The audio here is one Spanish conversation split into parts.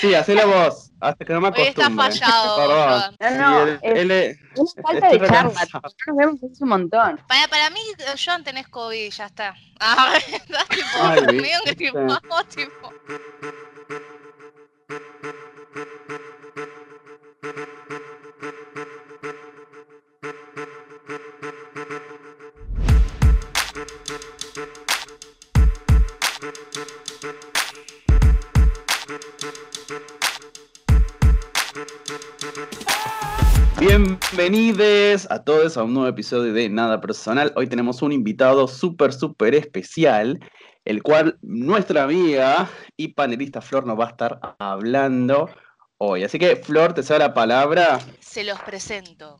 Sí, hacela vos, hasta que no me Hoy está acostumbre. fallado, Perdón. No, no, Sí, es él es- una falta de charla. Nos vemos hace un montón. Para, para mí, John, tenés COVID, ya está. Ah, estás tipo, Ay, medio gripado, tipo. A todos a un nuevo episodio de Nada Personal. Hoy tenemos un invitado súper, súper especial, el cual nuestra amiga y panelista Flor nos va a estar hablando hoy. Así que, Flor, te cedo la palabra. Se los presento.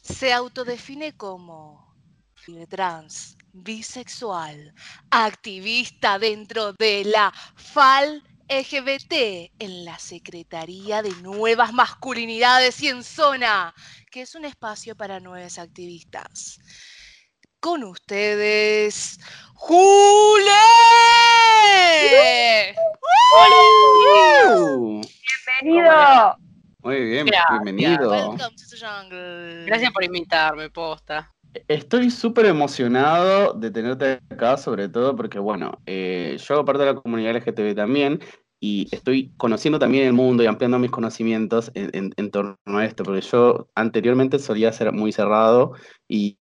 Se autodefine como trans, bisexual, activista dentro de la FAL LGBT en la Secretaría de Nuevas Masculinidades y en Zona, que es un espacio para nuevos activistas. Con ustedes, ¡Jule! Uh, Bienvenido. Muy bien, Gracias. bienvenido. Welcome to the jungle. Gracias por invitarme, posta. Estoy súper emocionado de tenerte acá, sobre todo porque, bueno, eh, yo hago parte de la comunidad LGTB también y estoy conociendo también el mundo y ampliando mis conocimientos en, torno a esto, porque yo anteriormente solía ser muy cerrado y,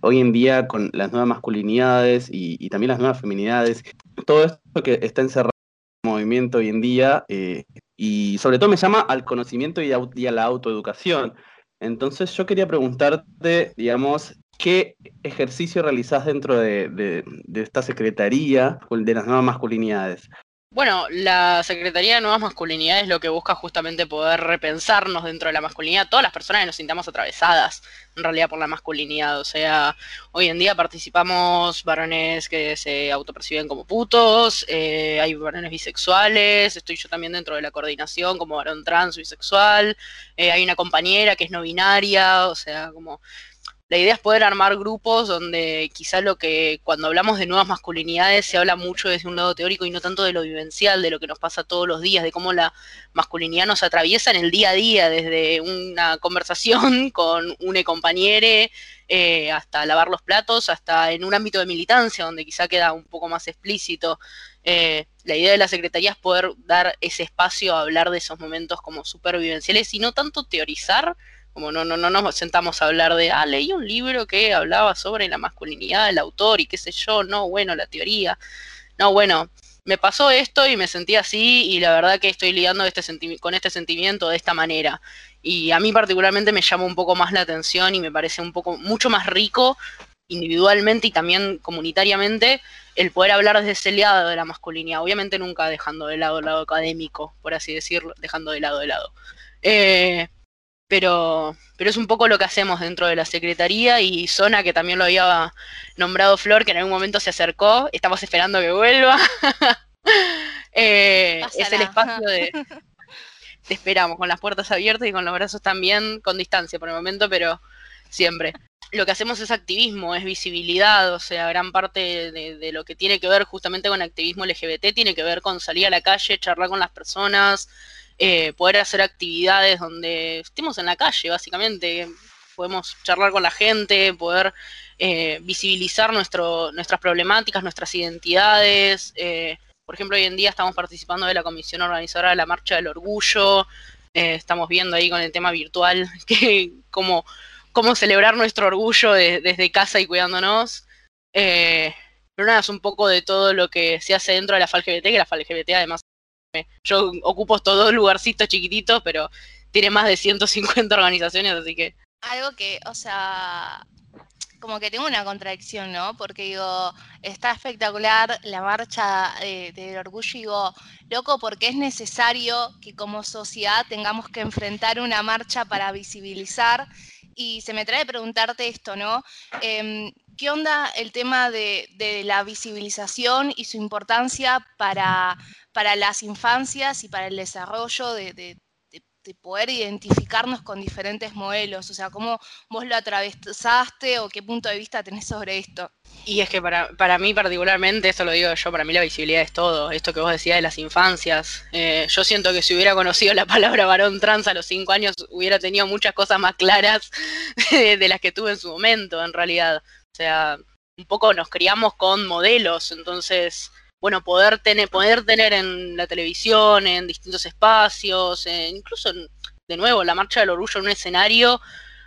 hoy en día con las nuevas masculinidades y, también las nuevas feminidades, todo esto que está encerrado en el movimiento hoy en día eh, y sobre todo me llama al conocimiento y, a la autoeducación. Entonces yo quería preguntarte, digamos, ¿qué ejercicio realizás dentro de, de- de esta secretaría de las nuevas masculinidades? Bueno, la Secretaría de Nuevas Masculinidades lo que busca justamente poder repensarnos dentro de la masculinidad, todas las personas que nos sintamos atravesadas en realidad por la masculinidad. O sea, hoy en día participamos varones que se autoperciben como putos, eh, hay varones bisexuales, estoy yo también dentro de la coordinación como varón trans bisexual, eh, hay una compañera que es no binaria, o sea, como la idea es poder armar grupos donde quizá lo que cuando hablamos de nuevas masculinidades se habla mucho desde un lado teórico y no tanto de lo vivencial, de lo que nos pasa todos los días, de cómo la masculinidad nos atraviesa en el día a día, desde una conversación con un compañere eh, hasta lavar los platos, hasta en un ámbito de militancia donde quizá queda un poco más explícito. Eh, la idea de la Secretaría es poder dar ese espacio a hablar de esos momentos como supervivenciales y no tanto teorizar, como no, no, no nos sentamos a hablar de, ah, leí un libro que hablaba sobre la masculinidad del autor y qué sé yo, no, bueno, la teoría. No, bueno, me pasó esto y me sentí así y la verdad que estoy lidiando este con este sentimiento de esta manera. Y a mí particularmente me llama un poco más la atención y me parece un poco mucho más rico individualmente y también comunitariamente el poder hablar desde ese lado de la masculinidad, obviamente nunca dejando de lado el lado académico, por así decirlo, dejando de lado de lado. Eh, pero, pero es un poco lo que hacemos dentro de la Secretaría y Zona, que también lo había nombrado Flor, que en algún momento se acercó, estamos esperando que vuelva. Eh, es el espacio de... Te esperamos con las puertas abiertas y con los brazos también con distancia por el momento, pero siempre. Lo que hacemos es activismo, es visibilidad, o sea, gran parte de, de lo que tiene que ver justamente con activismo LGBT tiene que ver con salir a la calle, charlar con las personas, eh, poder hacer actividades donde estemos en la calle, básicamente. Podemos charlar con la gente, poder eh, visibilizar nuestro, nuestras problemáticas, nuestras identidades. eh, por ejemplo, hoy en día estamos participando de la comisión organizadora de la Marcha del Orgullo. eh, estamos viendo ahí con el tema virtual que cómo, cómo celebrar nuestro orgullo de- desde casa y cuidándonos. Eh, pero nada, es un poco de todo lo que se hace dentro de la FALGBT, que la FALGBT además yo ocupo estos dos lugarcitos chiquititos, pero tiene más de 150 organizaciones, así que algo que, o sea, como que tengo una contradicción, ¿no? Porque digo, está espectacular la marcha eh, del orgullo y digo, loco, porque es necesario que como sociedad tengamos que enfrentar una marcha para visibilizar. Y se me trae preguntarte esto, ¿no? Em, ¿Qué onda el tema de, de la visibilización y su importancia para, las infancias y para el desarrollo de, de- de- de poder identificarnos con diferentes modelos, o sea, cómo vos lo atravesaste o qué punto de vista tenés sobre esto. Y es que para, para mí particularmente, esto lo digo yo, para mí la visibilidad es todo, esto que vos decías de las infancias. Eh, yo siento que si hubiera conocido la palabra varón trans a los cinco años, hubiera tenido muchas cosas más claras de las que tuve en su momento, en realidad. O sea, un poco nos criamos con modelos, entonces bueno, poder tener, poder tener en la televisión, en distintos espacios, incluso, de nuevo, la marcha del orgullo en un escenario,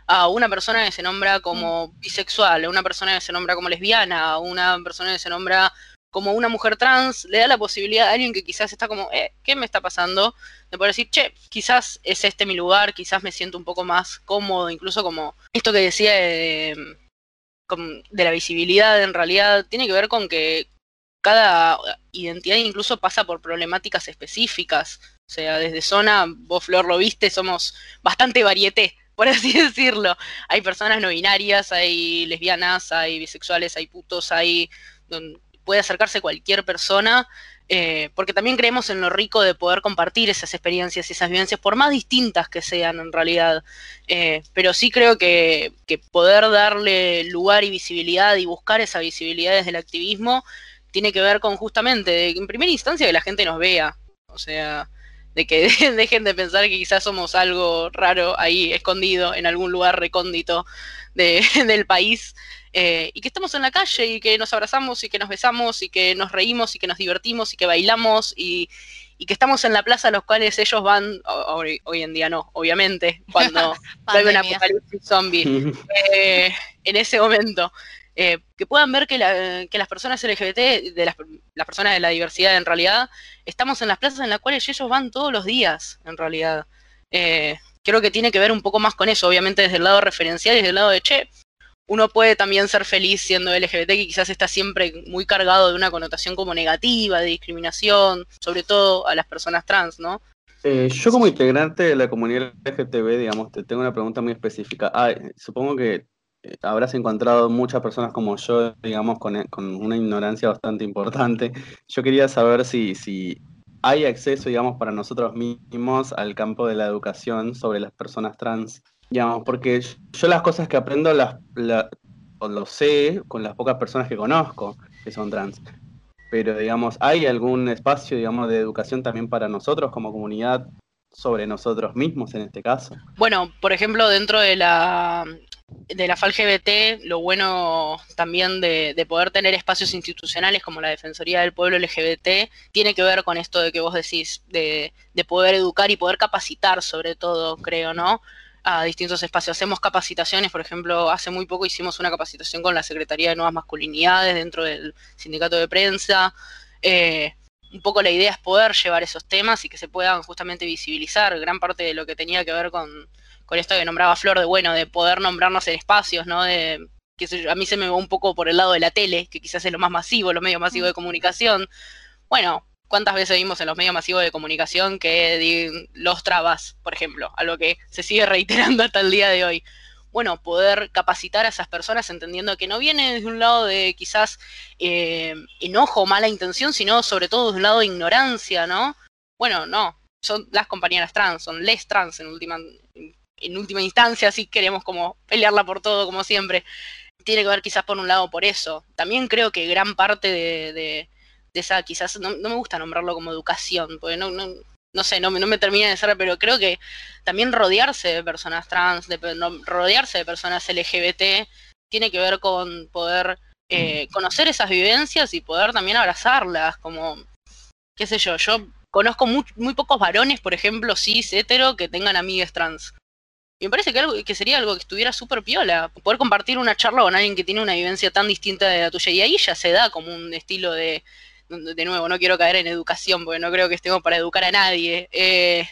a una persona que se nombra como mm. bisexual, a una persona que se nombra como lesbiana, a una persona que se nombra como una mujer trans, le da la posibilidad a alguien que quizás está como, eh, ¿qué me está pasando? De poder decir, che, quizás es este mi lugar, quizás me siento un poco más cómodo, incluso como esto que decía de, de la visibilidad, en realidad tiene que ver con que cada identidad incluso pasa por problemáticas específicas. O sea, desde zona, vos Flor lo viste, somos bastante varieté, por así decirlo. Hay personas no binarias, hay lesbianas, hay bisexuales, hay putos, hay... puede acercarse cualquier persona, eh, porque también creemos en lo rico de poder compartir esas experiencias y esas vivencias, por más distintas que sean en realidad. Eh, pero sí creo que, que poder darle lugar y visibilidad y buscar esa visibilidad desde el activismo tiene que ver con justamente, en primera instancia, que la gente nos vea. O sea, de que dejen de pensar que quizás somos algo raro ahí escondido en algún lugar recóndito de, del país. Eh, y que estamos en la calle y que nos abrazamos y que nos besamos y que nos reímos y que nos divertimos y que bailamos y, y que estamos en la plaza a los cuales ellos van, hoy, en día no, obviamente, cuando hay un apocalipsis zombie, eh, en ese momento. Eh, que puedan ver que, las personas LGBT, de las, personas de la diversidad en realidad, estamos en las plazas en las cuales ellos van todos los días, en realidad. Eh, creo que tiene que ver un poco más con eso, obviamente desde el lado referencial y desde el lado de, che, uno puede también ser feliz siendo LGBT, que quizás está siempre muy cargado de una connotación como negativa, de discriminación, sobre todo a las personas trans, ¿no? Eh, yo como integrante de la comunidad LGTB, digamos, te tengo una pregunta muy específica. Ah, supongo que eh, habrás encontrado muchas personas como yo, digamos, con, con, una ignorancia bastante importante. Yo quería saber si, si hay acceso, digamos, para nosotros mismos al campo de la educación sobre las personas trans. Digamos, porque yo las cosas que aprendo las, lo sé con las pocas personas que conozco que son trans. Pero, digamos, ¿hay algún espacio, digamos, de educación también para nosotros como comunidad sobre nosotros mismos en este caso? Bueno, por ejemplo, dentro de la de la FALGBT, lo bueno también de, poder tener espacios institucionales como la Defensoría del Pueblo LGBT, tiene que ver con esto de que vos decís, de, poder educar y poder capacitar sobre todo, creo, ¿no? A distintos espacios. Hacemos capacitaciones, por ejemplo, hace muy poco hicimos una capacitación con la Secretaría de Nuevas Masculinidades dentro del sindicato de prensa. Eh, un poco la idea es poder llevar esos temas y que se puedan justamente visibilizar. Gran parte de lo que tenía que ver con con esto que nombraba Flor, de bueno, de poder nombrarnos en espacios, ¿no? De, que a mí se me va un poco por el lado de la tele, que quizás es lo más masivo, los medios masivos de comunicación. Bueno, ¿cuántas veces vimos en los medios masivos de comunicación que los trabas, por ejemplo, algo que se sigue reiterando hasta el día de hoy? Bueno, poder capacitar a esas personas entendiendo que no viene desde un lado de quizás eh, enojo o mala intención, sino sobre todo desde un lado de ignorancia, ¿no? Bueno, no, son las compañeras trans, son les trans en última, en última instancia, si queremos como pelearla por todo, como siempre. Tiene que ver quizás por un lado por eso. También creo que gran parte de, esa, quizás, no, me gusta nombrarlo como educación, porque no, no, no sé, no, no me termina de ser, pero creo que también rodearse de personas trans, de, rodearse de personas LGBT, tiene que ver con poder eh, conocer esas vivencias y poder también abrazarlas, como, qué sé yo, yo conozco muy, muy pocos varones, por ejemplo, cis, hetero, que tengan amigas trans. Y me parece que, algo, que sería algo que estuviera súper piola, poder compartir una charla con alguien que tiene una vivencia tan distinta de la tuya. Y ahí ya se da como un estilo de, de nuevo, no quiero caer en educación, porque no creo que estemos para educar a nadie, eh,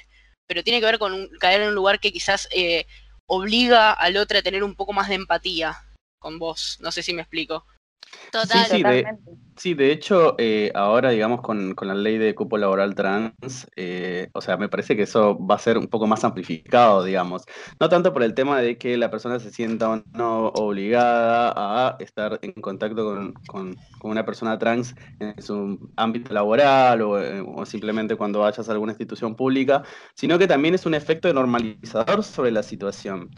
pero tiene que ver con caer en un lugar que quizás eh, obliga al otro a tener un poco más de empatía con vos. No sé si me explico. Total. Sí, de- Totalmente. Sí, de hecho, eh, ahora, digamos, con, con la ley de cupo laboral trans, eh, o sea, me parece que eso va a ser un poco más amplificado, digamos. No tanto por el tema de que la persona se sienta o no obligada a estar en contacto con, con- con una persona trans en su ámbito laboral o, eh, o simplemente cuando vayas a alguna institución pública, sino que también es un efecto normalizador sobre la situación.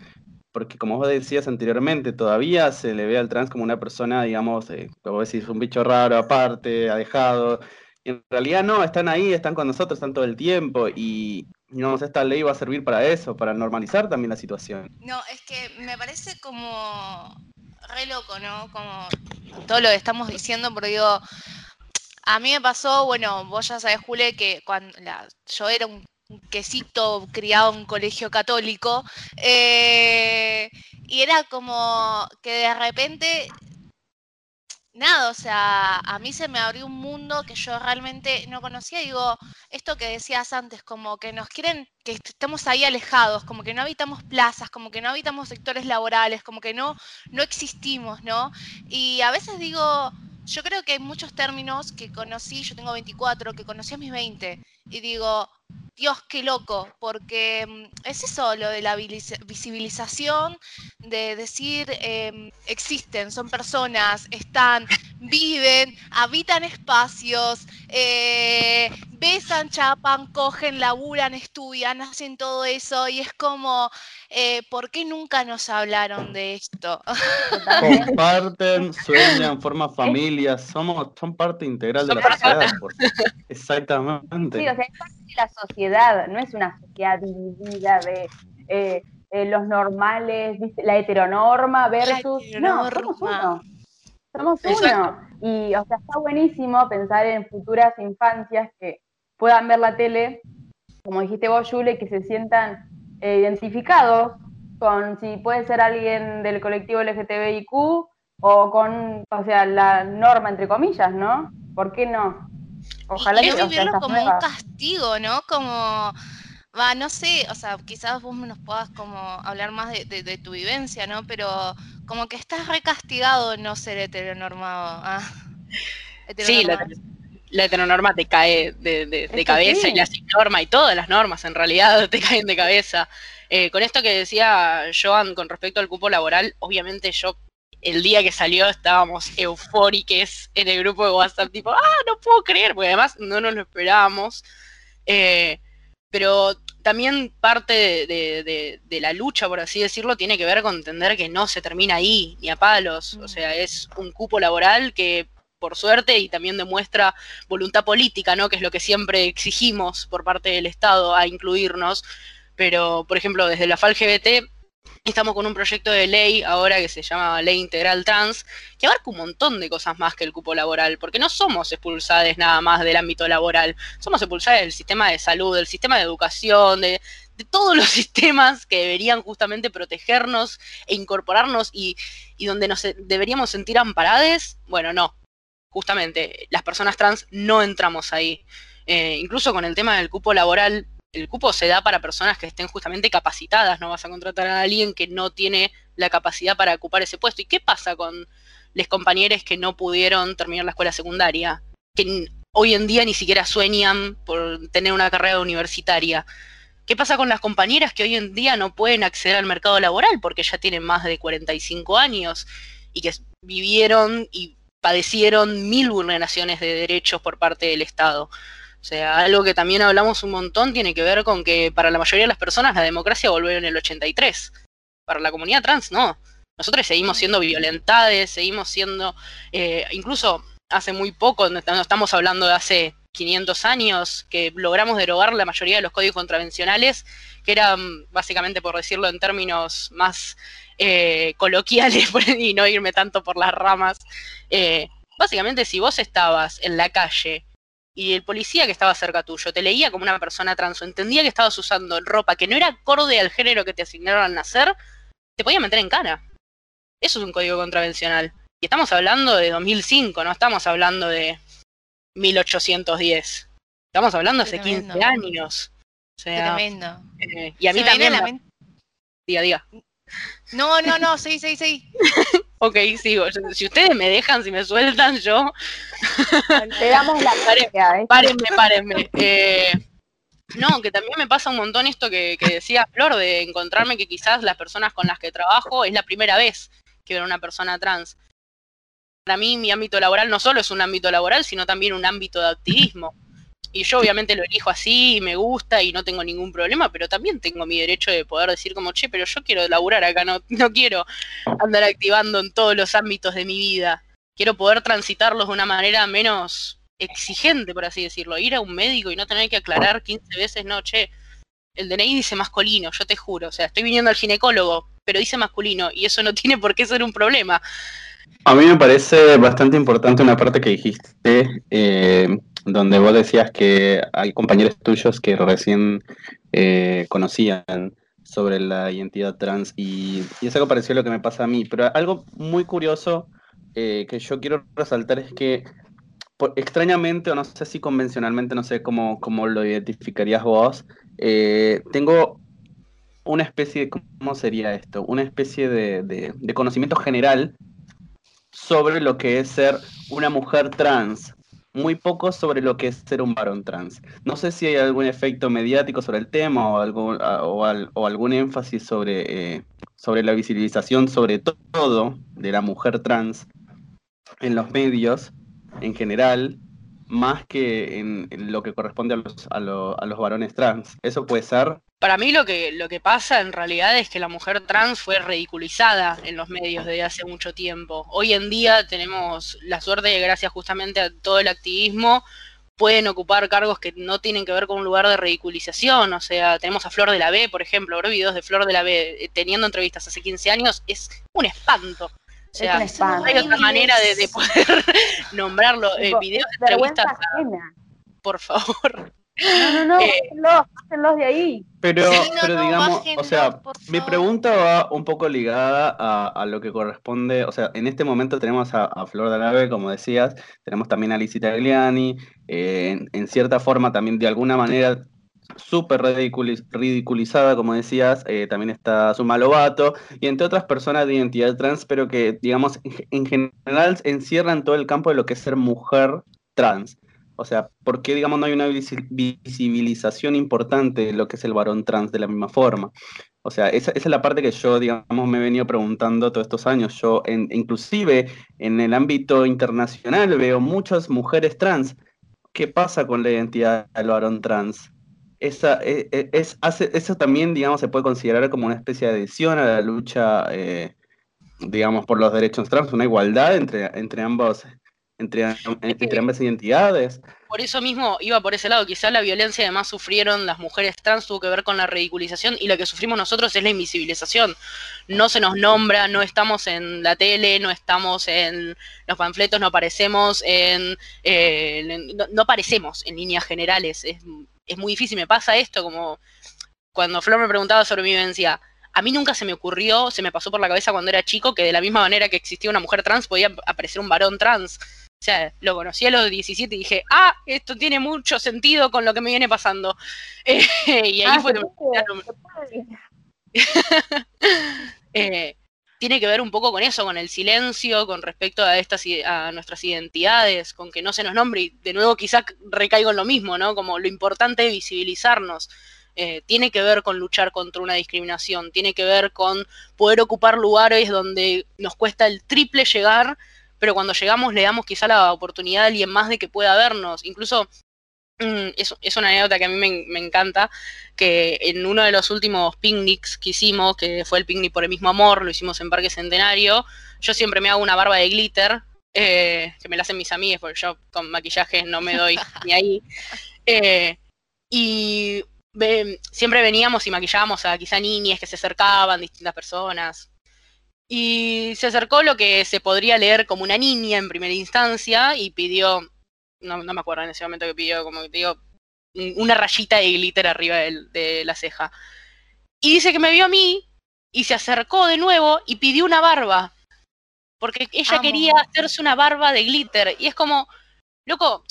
Porque como vos decías anteriormente, todavía se le ve al trans como una persona, digamos, eh, como decís, un bicho raro aparte, alejado. Y en realidad no, están ahí, están con nosotros, están todo el tiempo. Y, digamos, esta ley va a servir para eso, para normalizar también la situación. No, es que me parece como re loco, ¿no? Como todo lo que estamos diciendo, porque digo, a mí me pasó, bueno, vos ya sabés, Jule, que cuando la- yo era un quesito criado en un colegio católico, eh, y era como que de repente, nada, o sea, a mí se me abrió un mundo que yo realmente no conocía, digo, esto que decías antes, como que nos quieren que est- estemos ahí alejados, como que no habitamos plazas, como que no habitamos sectores laborales, como que no, no existimos, ¿no? Y a veces digo, yo creo que hay muchos términos que conocí, yo tengo 24, que conocí a mis 20, y digo, Dios, qué loco, porque mm, es eso lo de la visibilización, de decir, em, existen, son personas, están, viven, habitan espacios, eh, besan, chapan, cogen, laburan, estudian, hacen todo eso, y es como, eh, ¿por qué nunca nos hablaron de esto? Comparten, sueñan, forman familias, somos, son parte integral de la sociedad. por- Exactamente. Sí, o sea, la sociedad, no es una sociedad dividida de eh, eh, los normales, ¿viste? la heteronorma versus. No, somos uno. Somos Exacto. uno. Y, o sea, está buenísimo pensar en futuras infancias que puedan ver la tele, como dijiste vos, Yule, que se sientan eh, identificados con si puede ser alguien del colectivo LGTBIQ o con, o sea, la norma, entre comillas, ¿no? ¿Por qué no? Ojalá y que vivirlo como un castigo, ¿no? Como, va, no sé, o sea, quizás vos nos puedas como hablar más de, de- de tu vivencia, ¿no? Pero como que estás recastigado no ser heteronormado. Ah, Sí, la, heteronorma te cae de, cabeza sí. y la norma y todas las normas en realidad te caen de cabeza. Eh, con esto que decía Joan con respecto al cupo laboral, obviamente yo el día que salió estábamos eufóricos en el grupo de WhatsApp, tipo, ah, no puedo creer, porque además no nos lo esperábamos. Eh, pero también parte de, de- de- de la lucha, por así decirlo, tiene que ver con entender que no se termina ahí, ni a palos. O Mm. sea, es un cupo laboral que, por suerte, y también demuestra voluntad política, ¿no? Que es lo que siempre exigimos por parte del Estado a incluirnos. Pero, por ejemplo, desde la FAL-GBT estamos con un proyecto de ley ahora que se llama Ley Integral Trans, que abarca un montón de cosas más que el cupo laboral, porque no somos expulsadas nada más del ámbito laboral, somos expulsadas del sistema de salud, del sistema de educación, de, todos los sistemas que deberían justamente protegernos e incorporarnos y, donde nos deberíamos sentir amparades, bueno, no. Justamente, las personas trans no entramos ahí. Eh, incluso con el tema del cupo laboral, el cupo se da para personas que estén justamente capacitadas, no vas a contratar a alguien que no tiene la capacidad para ocupar ese puesto. ¿Y qué pasa con los compañeros que no pudieron terminar la escuela secundaria? Que hoy en día ni siquiera sueñan por tener una carrera universitaria. ¿Qué pasa con las compañeras que hoy en día no pueden acceder al mercado laboral porque ya tienen más de 45 años y que vivieron y padecieron mil vulneraciones de derechos por parte del Estado? O sea, algo que también hablamos un montón tiene que ver con que para la mayoría de las personas la democracia volvió en el 83. Para la comunidad trans, no. Nosotros seguimos siendo violentadas, seguimos siendo, eh, incluso hace muy poco, no est- no estamos hablando de hace 500 años, que logramos derogar la mayoría de los códigos contravencionales, que eran, básicamente por decirlo en términos más eh, coloquiales y no irme tanto por las ramas, eh, básicamente si vos estabas en la calle y el policía que estaba cerca tuyo te leía como una persona trans o entendía que estabas usando ropa que no era acorde al género que te asignaron al nacer, te podía meter en cara. Eso es un código contravencional. Y estamos hablando de 2005, no estamos hablando de 1810. Estamos hablando hace Tremendo. 15 años. O sea, Tremendo. eh, y a mí también... a la Diga, diga. No, no, no, sí, sí, sí. Ok, sigo. Si ustedes me dejan, si me sueltan, yo. Te damos la ¿eh? Párenme, párenme. Eh, no, que también me pasa un montón esto que, que, decía Flor, de encontrarme que quizás las personas con las que trabajo es la primera vez que ven a una persona trans. Para mí, mi ámbito laboral no solo es un ámbito laboral, sino también un ámbito de activismo. Y yo obviamente lo elijo así, y me gusta y no tengo ningún problema, pero también tengo mi derecho de poder decir como, che, pero yo quiero laburar acá, no, no quiero andar activando en todos los ámbitos de mi vida. Quiero poder transitarlos de una manera menos exigente, por así decirlo. Ir a un médico y no tener que aclarar 15 veces, no, che, el DNI dice masculino, yo te juro. O sea, estoy viniendo al ginecólogo, pero dice masculino y eso no tiene por qué ser un problema. A mí me parece bastante importante una parte que dijiste, eh, donde vos decías que hay compañeros tuyos que recién eh, conocían sobre la identidad trans y, y, es algo parecido a lo que me pasa a mí, pero algo muy curioso eh, que yo quiero resaltar es que extrañamente, o no sé si convencionalmente, no sé cómo, cómo lo identificarías vos, eh, tengo una especie de, ¿cómo sería esto? Una especie de, de, conocimiento general sobre lo que es ser una mujer trans, muy poco sobre lo que es ser un varón trans. No sé si hay algún efecto mediático sobre el tema o algún, o, algún énfasis sobre, eh, sobre la visibilización, sobre todo, de la mujer trans en los medios en general, más que en, lo que corresponde a los, a, los varones trans. ¿Eso puede ser? Para mí lo que, lo que pasa en realidad es que la mujer trans fue ridiculizada en los medios desde hace mucho tiempo. Hoy en día tenemos la suerte de, gracias justamente a todo el activismo, pueden ocupar cargos que no tienen que ver con un lugar de ridiculización. O sea, tenemos a Flor de la B, por ejemplo, ver videos de Flor de la B eh, teniendo entrevistas hace 15 años es un espanto. O sea, no hay otra manera de, poder nombrarlo. Eh, videos de entrevistas. Por favor. No, no, no, eh, hácenlos, de ahí. Pero, pero digamos, o sea, mi pregunta va un poco ligada a, lo que corresponde, o sea, en este momento tenemos a, Flor de Alave, como decías, tenemos también a Lizzie Tagliani, eh, en, cierta forma también de alguna manera súper ridiculizada, como decías, eh, también está Suma Lobato, y entre otras personas de identidad trans, pero que, digamos, en, general encierran todo el campo de lo que es ser mujer trans. O sea, ¿por qué, digamos, no hay una visibilización importante de lo que es el varón trans de la misma forma? O sea, esa, es la parte que yo, digamos, me he venido preguntando todos estos años. Yo, en, inclusive en el ámbito internacional, veo muchas mujeres trans. ¿Qué pasa con la identidad del varón trans? esa, e, e, es, hace, eso también, digamos, se puede considerar como una especie de adhesión a la lucha, eh, digamos, por los derechos trans, una igualdad entre, entre ambos. Entre, entre ambas identidades. Por eso mismo iba por ese lado. Quizá la violencia que más sufrieron las mujeres trans tuvo que ver con la ridiculización y la que sufrimos nosotros es la invisibilización. No se nos nombra, no estamos en la tele, no estamos en los panfletos, no aparecemos en. Eh, no, no, aparecemos en líneas generales. Es es muy difícil, me pasa esto, como cuando Flor me preguntaba sobre mi vivencia, a mí nunca se me ocurrió, se me pasó por la cabeza cuando era chico, que de la misma manera que existía una mujer trans, podía aparecer un varón trans. O sea, lo conocí a los 17 y dije, ah, esto tiene mucho sentido con lo que me viene pasando. y ahí ah, fue eh, tiene que ver un poco con eso, con el silencio, con respecto a estas a nuestras identidades, con que no se nos nombre, y de nuevo quizás recaigo en lo mismo, ¿no? Como lo importante de visibilizarnos. Eh, tiene que ver con luchar contra una discriminación, tiene que ver con poder ocupar lugares donde nos cuesta el triple llegar, pero cuando llegamos le damos quizá la oportunidad a alguien más de que pueda vernos. Incluso Mm, es, una anécdota que a mí me, encanta, que en uno de los últimos picnics que hicimos, que fue el picnic por el mismo amor, lo hicimos en Parque Centenario, yo siempre me hago una barba de glitter, eh, que me la hacen mis amigas, porque yo con maquillaje no me doy ni ahí. Eh, y siempre veníamos y maquillábamos a quizá niñas que se acercaban, distintas personas. Y se acercó lo que se podría leer como una niña en primera instancia y pidió no, no me acuerdo en ese momento que pidió, como que digo, una rayita de glitter arriba de, la ceja. Y dice que me vio a mí y se acercó de nuevo y pidió una barba. Porque ella quería hacerse una barba de glitter. Y es como, loco,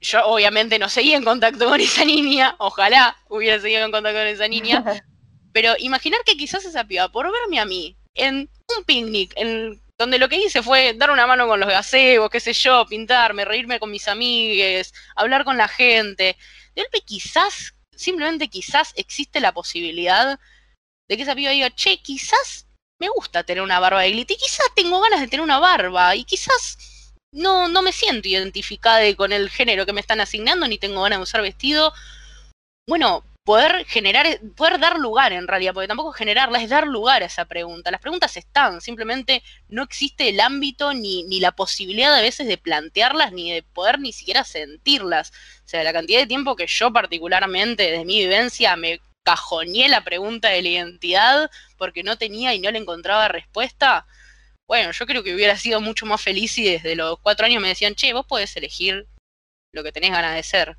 yo obviamente no seguía en contacto con esa niña, ojalá hubiera seguido en contacto con esa niña, pero imaginar que quizás esa piba, por verme a mí, en un picnic, en donde lo que hice fue dar una mano con los gazebos, qué sé yo, pintarme, reírme con mis amigues, hablar con la gente. De golpe quizás, simplemente quizás existe la posibilidad de que esa piba diga, che, quizás me gusta tener una barba de y quizás tengo ganas de tener una barba y quizás no, no me siento identificada con el género que me están asignando ni tengo ganas de usar vestido. Bueno, poder generar, poder dar lugar en realidad, porque tampoco generarla es dar lugar a esa pregunta. Las preguntas están, simplemente no existe el ámbito ni, ni la posibilidad a veces de plantearlas ni de poder ni siquiera sentirlas. O sea, la cantidad de tiempo que yo particularmente desde mi vivencia me cajoneé la pregunta de la identidad porque no tenía y no le encontraba respuesta. Bueno, yo creo que hubiera sido mucho más feliz si desde los cuatro años me decían, che, vos podés elegir lo que tenés ganas de ser.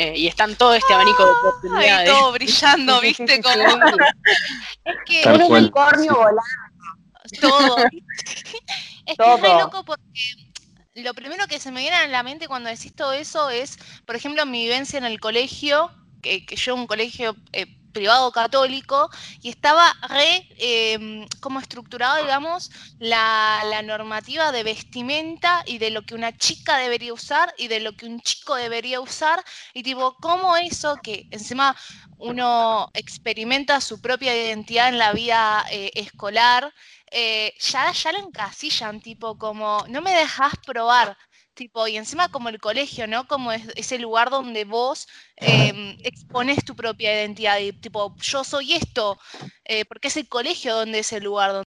Eh, y están todo este abanico de oportunidades. todo brillando, ¿viste? Como... es que un unicornio volando. Todo. es que es re loco porque lo primero que se me viene a la mente cuando decís todo eso es, por ejemplo, mi vivencia en el colegio, que, que yo un colegio eh, privado católico y estaba re eh, como estructurado, digamos, la, la, normativa de vestimenta y de lo que una chica debería usar y de lo que un chico debería usar y tipo, ¿cómo eso que encima uno experimenta su propia identidad en la vida eh, escolar? Eh, ya, ya lo encasillan, tipo como, no me dejas probar, Tipo, y encima como el colegio, ¿no? Como es ese lugar donde vos eh, expones tu propia identidad. Y tipo, yo soy esto, eh, porque es el colegio donde es el lugar donde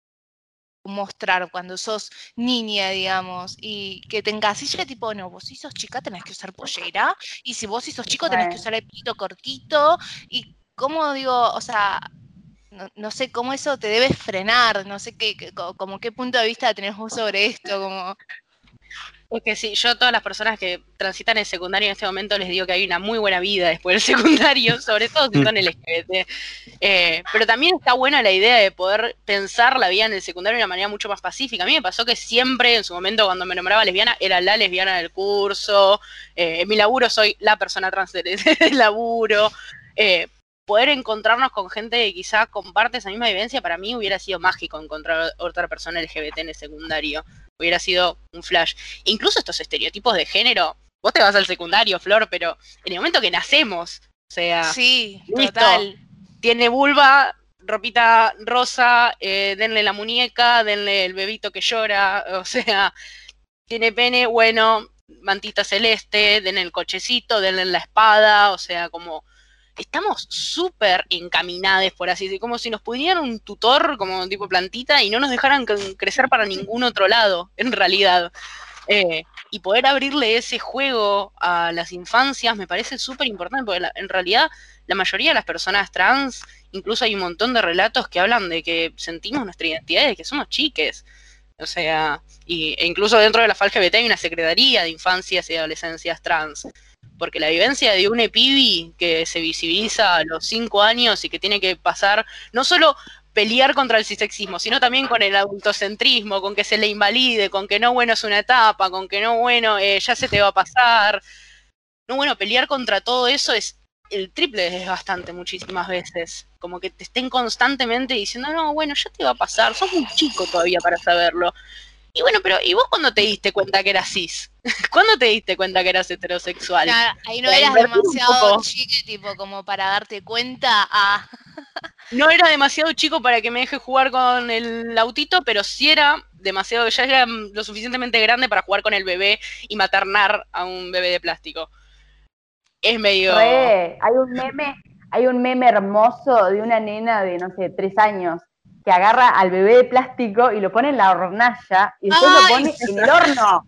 mostrar cuando sos niña, digamos, y que te encasille tipo, no, vos si sos chica tenés que usar pollera, y si vos si sos chico tenés que usar el pito cortito, y cómo digo, o sea, no, no, sé cómo eso te debe frenar, no sé qué, como qué punto de vista tenés vos sobre esto, como... Es que sí, yo a todas las personas que transitan el secundario en este momento les digo que hay una muy buena vida después del secundario, sobre todo si son LGBT. Eh, pero también está buena la idea de poder pensar la vida en el secundario de una manera mucho más pacífica. A mí me pasó que siempre, en su momento, cuando me nombraba lesbiana, era la lesbiana del curso. Eh, en mi laburo soy la persona trans del laburo. Eh, poder encontrarnos con gente que quizá comparte esa misma vivencia, para mí hubiera sido mágico encontrar otra persona LGBT en el secundario. Hubiera sido un flash. Incluso estos estereotipos de género, vos te vas al secundario, Flor, pero en el momento que nacemos, o sea, sí, total. Tiene vulva, ropita rosa, eh, denle la muñeca, denle el bebito que llora, o sea, tiene pene, bueno, mantita celeste, denle el cochecito, denle la espada, o sea, como estamos súper encaminados, por así decirlo, como si nos pudieran un tutor como tipo plantita y no nos dejaran crecer para ningún otro lado, en realidad. Eh, y poder abrirle ese juego a las infancias me parece súper importante, porque en realidad la mayoría de las personas trans, incluso hay un montón de relatos que hablan de que sentimos nuestra identidad de que somos chiques. O sea, y, e incluso dentro de la FALGBT hay una secretaría de infancias y adolescencias trans porque la vivencia de un epibi que se visibiliza a los cinco años y que tiene que pasar no solo pelear contra el cisexismo, sino también con el adultocentrismo, con que se le invalide, con que no bueno es una etapa, con que no bueno eh, ya se te va a pasar. No bueno, pelear contra todo eso es el triple es bastante muchísimas veces. Como que te estén constantemente diciendo, no, bueno, ya te va a pasar, sos muy chico todavía para saberlo. Y bueno, pero ¿y vos cuándo te diste cuenta que eras cis? ¿Cuándo te diste cuenta que eras heterosexual? ahí no eras demasiado chico, tipo, como para darte cuenta a... no era demasiado chico para que me deje jugar con el autito, pero sí era demasiado, ya era lo suficientemente grande para jugar con el bebé y maternar a un bebé de plástico. Es medio... hay un meme, hay un meme hermoso de una nena de, no sé, tres años, que agarra al bebé de plástico y lo pone en la hornalla y después lo pone en el horno.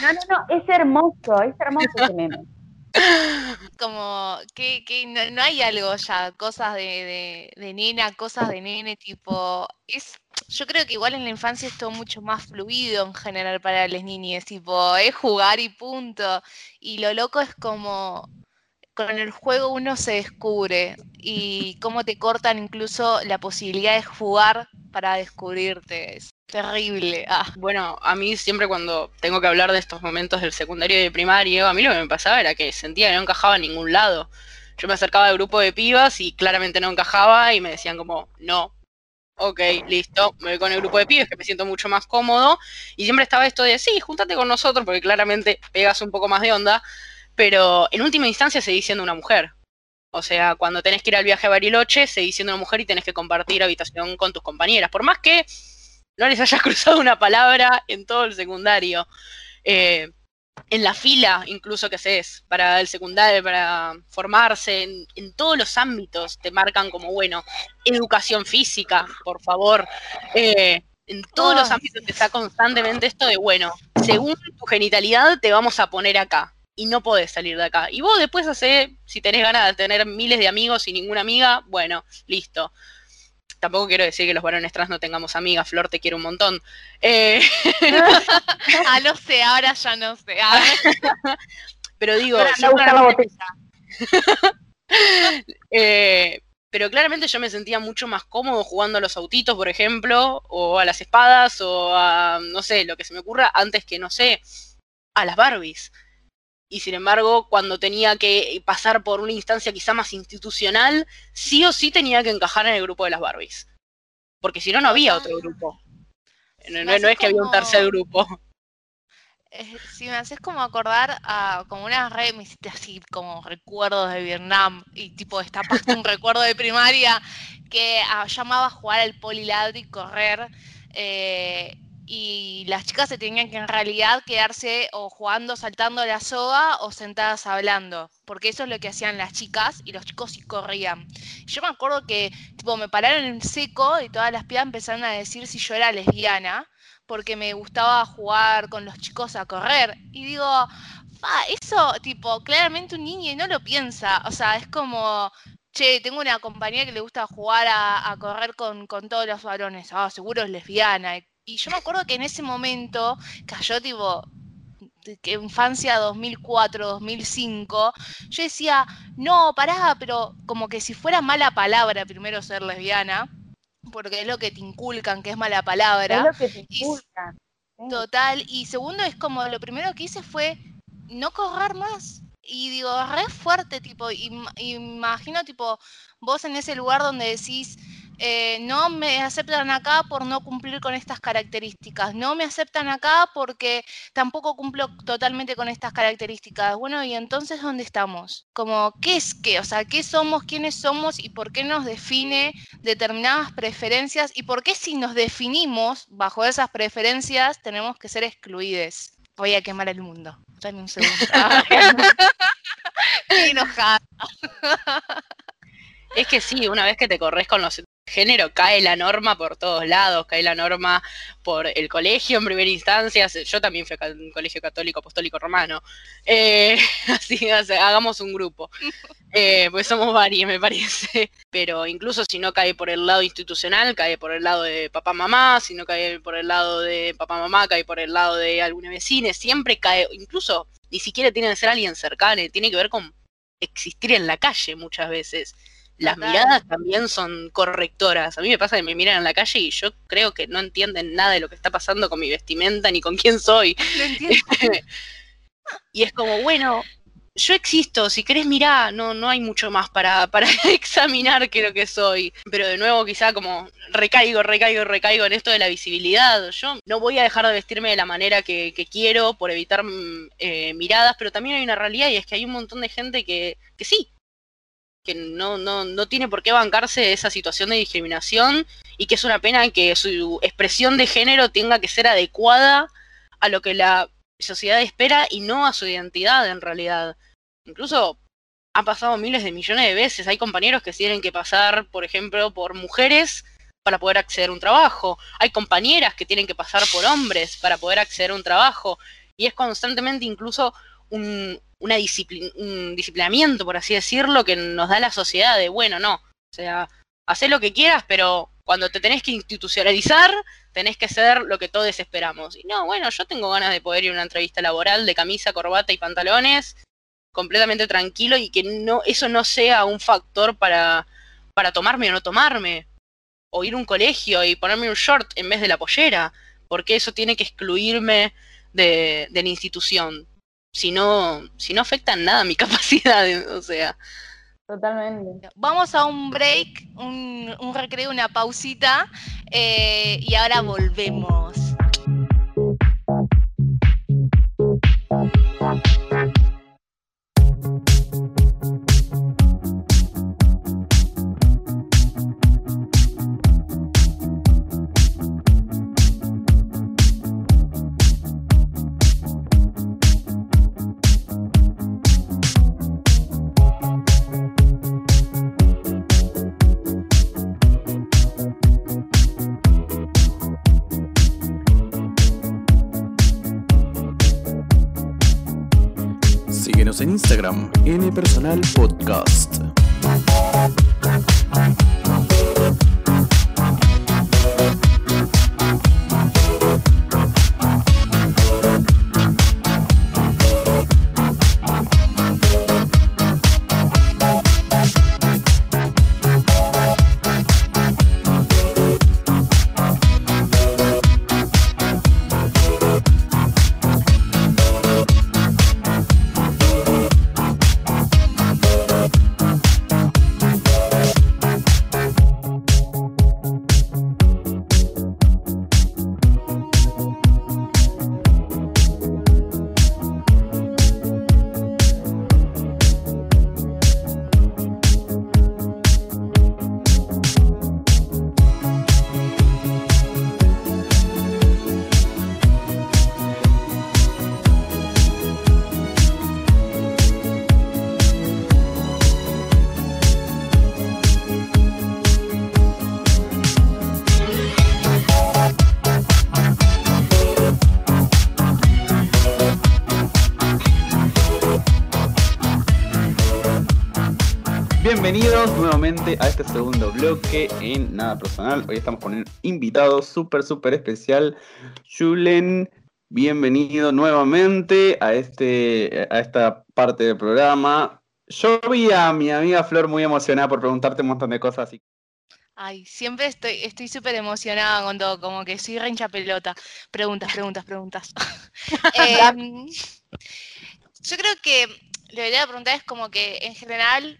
No, no, no, es hermoso, es hermoso ese meme. Como que, que no, hay algo ya, cosas de, de, nena, cosas de nene, tipo, es, yo creo que igual en la infancia es todo mucho más fluido en general para las niñas, tipo, es jugar y punto. Y lo loco es como con el juego uno se descubre y cómo te cortan incluso la posibilidad de jugar para descubrirte. Es terrible. Ah. Bueno, a mí siempre cuando tengo que hablar de estos momentos del secundario y de primario, a mí lo que me pasaba era que sentía que no encajaba en ningún lado. Yo me acercaba al grupo de pibas y claramente no encajaba y me decían como, no, ok, listo, me voy con el grupo de pibes que me siento mucho más cómodo. Y siempre estaba esto de, sí, júntate con nosotros porque claramente pegas un poco más de onda, pero en última instancia seguís siendo una mujer. O sea, cuando tenés que ir al viaje a Bariloche, seguís siendo una mujer y tenés que compartir habitación con tus compañeras. Por más que no les hayas cruzado una palabra en todo el secundario. Eh, en la fila incluso que haces para el secundario, para formarse, en, todos los ámbitos te marcan como, bueno, educación física, por favor. Eh, en todos los ámbitos te está constantemente esto de, bueno, según tu genitalidad te vamos a poner acá y no podés salir de acá. Y vos después hace, si tenés ganas de tener miles de amigos y ninguna amiga, bueno, listo. Tampoco quiero decir que los varones trans no tengamos amigas, Flor te quiere un montón. Eh... ah, no sé, ahora ya no sé. Pero digo, eh, pero claramente yo me sentía mucho más cómodo jugando a los autitos, por ejemplo, o a las espadas, o a, no sé, lo que se me ocurra, antes que, no sé, a las Barbies y sin embargo, cuando tenía que pasar por una instancia quizá más institucional, sí o sí tenía que encajar en el grupo de las Barbies. Porque si no, no había otro grupo. No, es que había un tercer grupo. Si me haces como acordar a como una red, me hiciste así como recuerdos de Vietnam y tipo destapaste un recuerdo de primaria que ah, llamaba a jugar al polilado y correr. Eh, y las chicas se tenían que en realidad quedarse o jugando, saltando la soga o sentadas hablando, porque eso es lo que hacían las chicas y los chicos sí corrían. Yo me acuerdo que tipo me pararon en seco y todas las pibas empezaron a decir si yo era lesbiana, porque me gustaba jugar con los chicos a correr. Y digo, eso tipo, claramente un niño no lo piensa, o sea, es como che, tengo una compañía que le gusta jugar a, correr con, con, todos los varones, ah, seguro es lesbiana, y yo me acuerdo que en ese momento cayó tipo que infancia 2004, 2005, yo decía, no, pará, pero como que si fuera mala palabra primero ser lesbiana, porque es lo que te inculcan que es mala palabra. Es lo que te inculcan. Total, y segundo es como lo primero que hice fue no correr más. Y digo, re fuerte, tipo, imagino tipo vos en ese lugar donde decís, eh, no me aceptan acá por no cumplir con estas características, no me aceptan acá porque tampoco cumplo totalmente con estas características. Bueno, y entonces, ¿dónde estamos? Como, ¿qué es qué? O sea, ¿qué somos, quiénes somos y por qué nos define determinadas preferencias y por qué si nos definimos bajo esas preferencias tenemos que ser excluidos? Voy a quemar el mundo. Dame un segundo. enojada. Es que sí, una vez que te corres con los género cae la norma por todos lados, cae la norma por el colegio en primera instancia, yo también fui a un colegio católico apostólico romano, eh, así, hagamos un grupo, eh, pues somos varios me parece, pero incluso si no cae por el lado institucional, cae por el lado de papá mamá, si no cae por el lado de papá mamá, cae por el lado de alguna vecina, siempre cae, incluso ni siquiera tiene que ser alguien cercano, tiene que ver con existir en la calle muchas veces las miradas también son correctoras. A mí me pasa que me miran en la calle y yo creo que no entienden nada de lo que está pasando con mi vestimenta ni con quién soy. y es como, bueno, yo existo, si querés mirar, no, no hay mucho más para, para examinar que lo que soy. Pero de nuevo quizá como recaigo, recaigo, recaigo en esto de la visibilidad. Yo no voy a dejar de vestirme de la manera que, quiero por evitar mm, eh, miradas, pero también hay una realidad y es que hay un montón de gente que, que sí, que no, no, no tiene por qué bancarse esa situación de discriminación y que es una pena que su expresión de género tenga que ser adecuada a lo que la sociedad espera y no a su identidad en realidad. Incluso ha pasado miles de millones de veces. Hay compañeros que tienen que pasar, por ejemplo, por mujeres para poder acceder a un trabajo. Hay compañeras que tienen que pasar por hombres para poder acceder a un trabajo. Y es constantemente incluso un, una un disciplinamiento, por así decirlo, que nos da la sociedad de, bueno, no, o sea, haz lo que quieras, pero cuando te tenés que institucionalizar, tenés que ser lo que todos esperamos. Y no, bueno, yo tengo ganas de poder ir a una entrevista laboral de camisa, corbata y pantalones, completamente tranquilo y que no eso no sea un factor para, para tomarme o no tomarme. O ir a un colegio y ponerme un short en vez de la pollera, porque eso tiene que excluirme de, de la institución si no, si no afecta en nada mi capacidad, o sea, Totalmente. Vamos a un break, un, un recreo, una pausita eh, y ahora volvemos. En Instagram, N Personal Podcast. Bienvenidos nuevamente a este segundo bloque en Nada Personal. Hoy estamos con un invitado súper, súper especial, Julen. Bienvenido nuevamente a, este, a esta parte del programa. Yo vi a mi amiga Flor muy emocionada por preguntarte un montón de cosas. Así. Ay, siempre estoy estoy súper emocionada con todo, como que soy rencha pelota. Preguntas, preguntas, preguntas. Em, yo creo que lo que le voy a preguntar es como que en general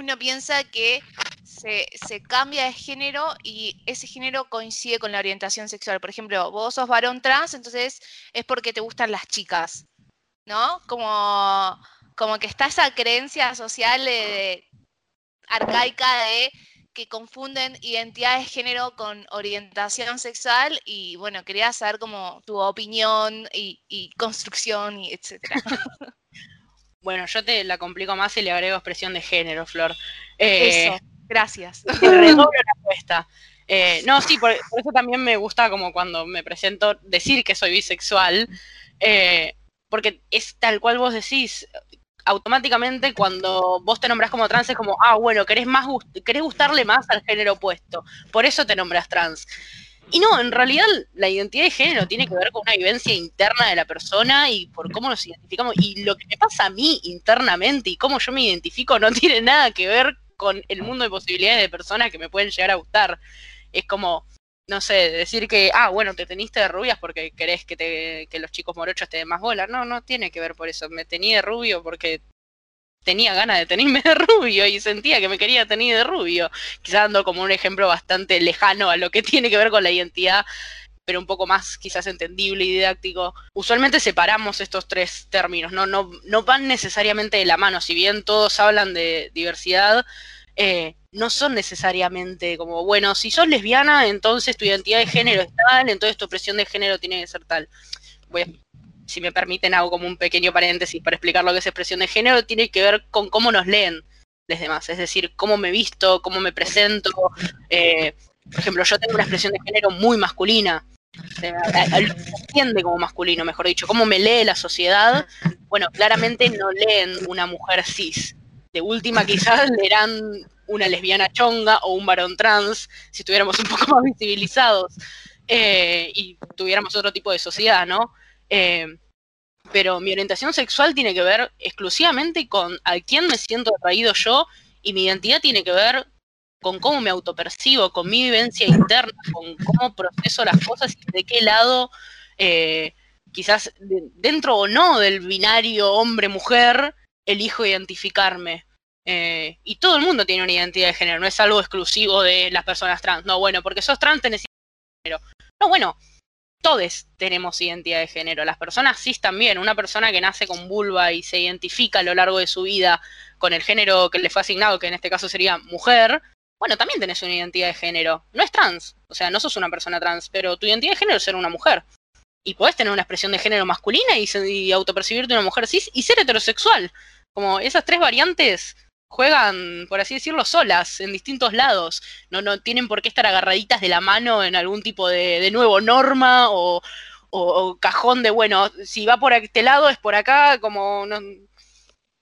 uno piensa que se, cambia de género y ese género coincide con la orientación sexual. Por ejemplo, vos sos varón trans, entonces es porque te gustan las chicas, ¿no? Como, como que está esa creencia social de, arcaica de que confunden identidad de género con orientación sexual y bueno, quería saber como tu opinión y, y construcción y etcétera. Bueno, yo te la complico más y le agrego expresión de género, Flor. Eh, eso, gracias. Redoblo la apuesta. Eh, no, sí, por, por, eso también me gusta como cuando me presento decir que soy bisexual, eh, porque es tal cual vos decís, automáticamente cuando vos te nombrás como trans es como, ah, bueno, querés, más querés gustarle más al género opuesto, por eso te nombras trans. Y no, en realidad la identidad de género tiene que ver con una vivencia interna de la persona y por cómo nos identificamos. Y lo que me pasa a mí internamente y cómo yo me identifico no tiene nada que ver con el mundo de posibilidades de personas que me pueden llegar a gustar. Es como, no sé, decir que, ah, bueno, te teniste de rubias porque querés que, te, que los chicos morochos te den más bola. No, no tiene que ver por eso. Me tenía de rubio porque tenía ganas de tenerme de rubio y sentía que me quería tener de rubio. Quizás dando como un ejemplo bastante lejano a lo que tiene que ver con la identidad, pero un poco más quizás entendible y didáctico. Usualmente separamos estos tres términos, no, no, no van necesariamente de la mano, si bien todos hablan de diversidad. Eh, no son necesariamente como, bueno, si sos lesbiana, entonces tu identidad de género es tal, entonces tu opresión de género tiene que ser tal. Voy a si me permiten, hago como un pequeño paréntesis para explicar lo que es expresión de género, tiene que ver con cómo nos leen los demás, es decir, cómo me visto, cómo me presento. Eh, por ejemplo, yo tengo una expresión de género muy masculina, entiende como masculino, mejor dicho, cómo me lee la sociedad. Bueno, claramente no leen una mujer cis. De última, quizás leerán una lesbiana chonga o un varón trans, si estuviéramos un poco más visibilizados eh, y tuviéramos otro tipo de sociedad, ¿no? Eh, pero mi orientación sexual tiene que ver exclusivamente con a quién me siento atraído yo y mi identidad tiene que ver con cómo me autopercibo, con mi vivencia interna, con cómo proceso las cosas y de qué lado, eh, quizás de, dentro o no del binario hombre-mujer, elijo identificarme. Eh, y todo el mundo tiene una identidad de género, no es algo exclusivo de las personas trans. No, bueno, porque sos trans tenés género. No, bueno, todos tenemos identidad de género. Las personas cis también. Una persona que nace con vulva y se identifica a lo largo de su vida con el género que le fue asignado, que en este caso sería mujer, bueno, también tenés una identidad de género. No es trans, o sea, no sos una persona trans, pero tu identidad de género es ser una mujer. Y podés tener una expresión de género masculina y, y autopercibirte una mujer cis y ser heterosexual. Como esas tres variantes juegan, por así decirlo, solas, en distintos lados. No, no tienen por qué estar agarraditas de la mano en algún tipo de, nuevo norma o, o, cajón de, bueno, si va por este lado es por acá, como no,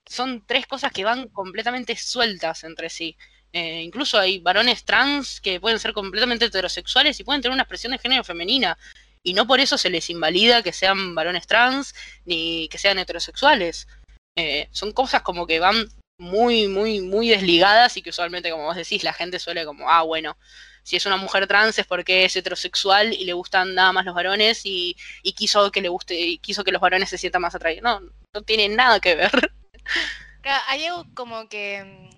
son tres cosas que van completamente sueltas entre sí. Eh, incluso hay varones trans que pueden ser completamente heterosexuales y pueden tener una expresión de género femenina. Y no por eso se les invalida que sean varones trans ni que sean heterosexuales. Eh, son cosas como que van muy, muy, muy desligadas y que usualmente, como vos decís, la gente suele como, ah, bueno, si es una mujer trans es porque es heterosexual y le gustan nada más los varones y, quiso que le guste, y quiso que los varones se sientan más atraídos. No, no tiene nada que ver. Hay algo como que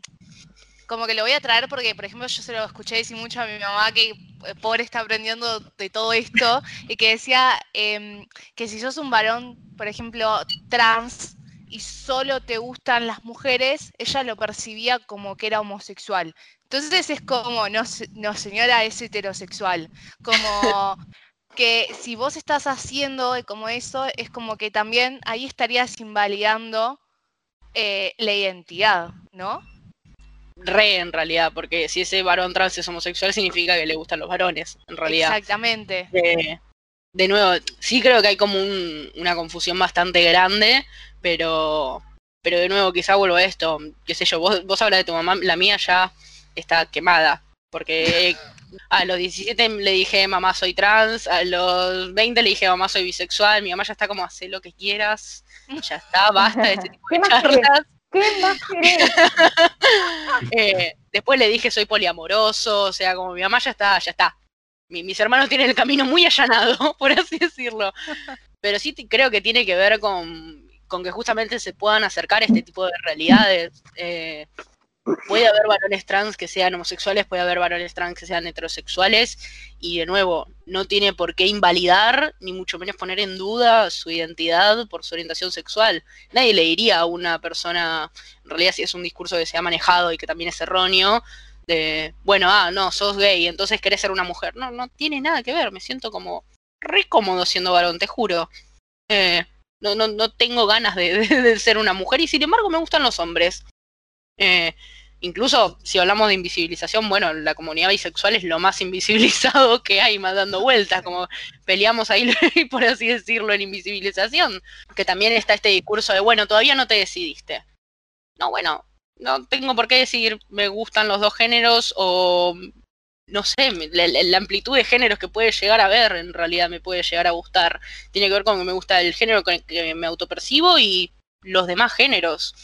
como que lo voy a traer porque, por ejemplo, yo se lo escuché decir mucho a mi mamá que eh, pobre está aprendiendo de todo esto y que decía em, que si sos un varón, por ejemplo, trans, y solo te gustan las mujeres, ella lo percibía como que era homosexual. Entonces es como, no, no señora, es heterosexual. Como que si vos estás haciendo como eso, es como que también ahí estarías invalidando eh, la identidad, ¿no? Re, en realidad, porque si ese varón trans es homosexual, significa que le gustan los varones, en realidad. Exactamente. De nuevo, sí creo que hay como una confusión bastante grande, pero, pero de nuevo, quizá vuelvo a esto, qué sé yo, vos, vos hablas de tu mamá, la mía ya está quemada, porque a los 17 le dije mamá soy trans, a los 20 le dije mamá soy bisexual, mi mamá ya está como hace lo que quieras, ya está, basta de este tipo de charlas. ¿Qué más querés? eh, después le dije soy poliamoroso, o sea, como mi mamá ya está, ya está. Mis hermanos tienen el camino muy allanado, por así decirlo. Pero sí creo que tiene que ver con con que justamente se puedan acercar a este tipo de realidades. Eh, puede haber varones trans que sean homosexuales, puede haber varones trans que sean heterosexuales, y de nuevo, no tiene por qué invalidar, ni mucho menos poner en duda su identidad por su orientación sexual. Nadie le diría a una persona, en realidad si es un discurso que se ha manejado y que también es erróneo, de, bueno, ah, no, sos gay, entonces querés ser una mujer. No, no tiene nada que ver, me siento como re cómodo siendo varón, te juro. Eh, no, no, no tengo ganas de, ser una mujer y sin embargo me gustan los hombres. Eh, incluso si hablamos de invisibilización, bueno, la comunidad bisexual es lo más invisibilizado que hay, más dando vueltas, como peleamos ahí, por así decirlo, en invisibilización, que también está este discurso de, bueno, todavía no te decidiste. No, bueno, no tengo por qué decidir me gustan los dos géneros o no sé, la, amplitud de géneros que puede llegar a ver en realidad me puede llegar a gustar. Tiene que ver con que me gusta el género con el que me autopercibo y los demás géneros.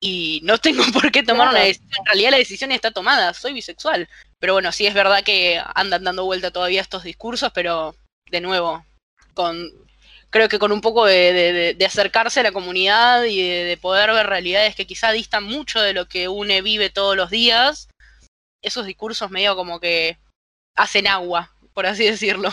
Y no tengo por qué tomar una decisión. En realidad la decisión está tomada, soy bisexual. Pero bueno, sí es verdad que andan dando vuelta todavía estos discursos, pero de nuevo, con creo que con un poco de, acercarse a la comunidad y de, poder ver realidades que quizá distan mucho de lo que une vive todos los días, esos discursos medio como que hacen agua, por así decirlo.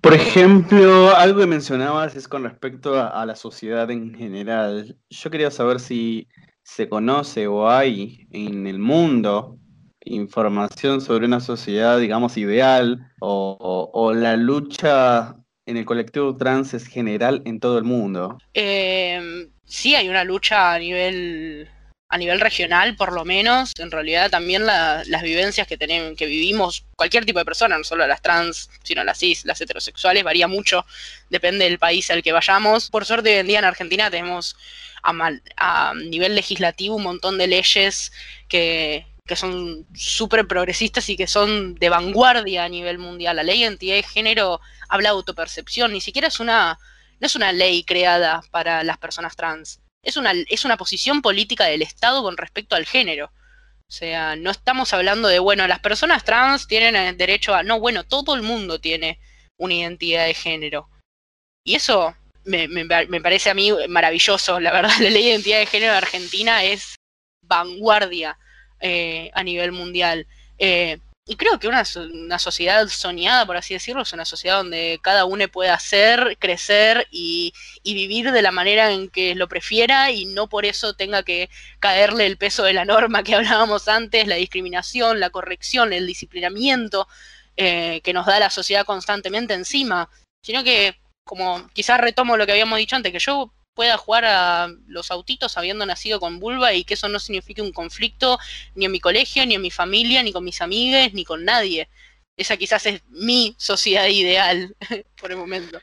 Por ejemplo, algo que mencionabas es con respecto a, la sociedad en general. Yo quería saber si se conoce o hay en el mundo información sobre una sociedad, digamos, ideal o, la lucha en el colectivo trans es general en todo el mundo. Eh, sí hay una lucha a nivel a nivel regional, por lo menos, en realidad también las vivencias que tenemos, que vivimos cualquier tipo de persona, no solo las trans, sino las cis, las heterosexuales, varía mucho, depende del país al que vayamos. Por suerte hoy en día en Argentina tenemos a nivel legislativo un montón de leyes que, que son súper progresistas y que son de vanguardia a nivel mundial. La ley de identidad de género habla de autopercepción, ni siquiera es una, no es una ley creada para las personas trans es una, es una posición política del Estado con respecto al género. O sea, no estamos hablando de, bueno, las personas trans tienen derecho a... No, bueno, todo el mundo tiene una identidad de género. Y eso me, me, me parece a mí maravilloso. La verdad, la ley de identidad de género de Argentina es vanguardia eh, a nivel mundial. Eh, y creo que una, una, sociedad soñada, por así decirlo, es una sociedad donde cada uno puede hacer, crecer y, y, vivir de la manera en que lo prefiera y no por eso tenga que caerle el peso de la norma que hablábamos antes, la discriminación, la corrección, el disciplinamiento eh, que nos da la sociedad constantemente encima, sino que, como quizás retomo lo que habíamos dicho antes, que yo pueda jugar a los autitos habiendo nacido con vulva y que eso no signifique un conflicto ni en mi colegio, ni en mi familia, ni con mis amigues, ni con nadie. Esa quizás es mi sociedad ideal por el momento.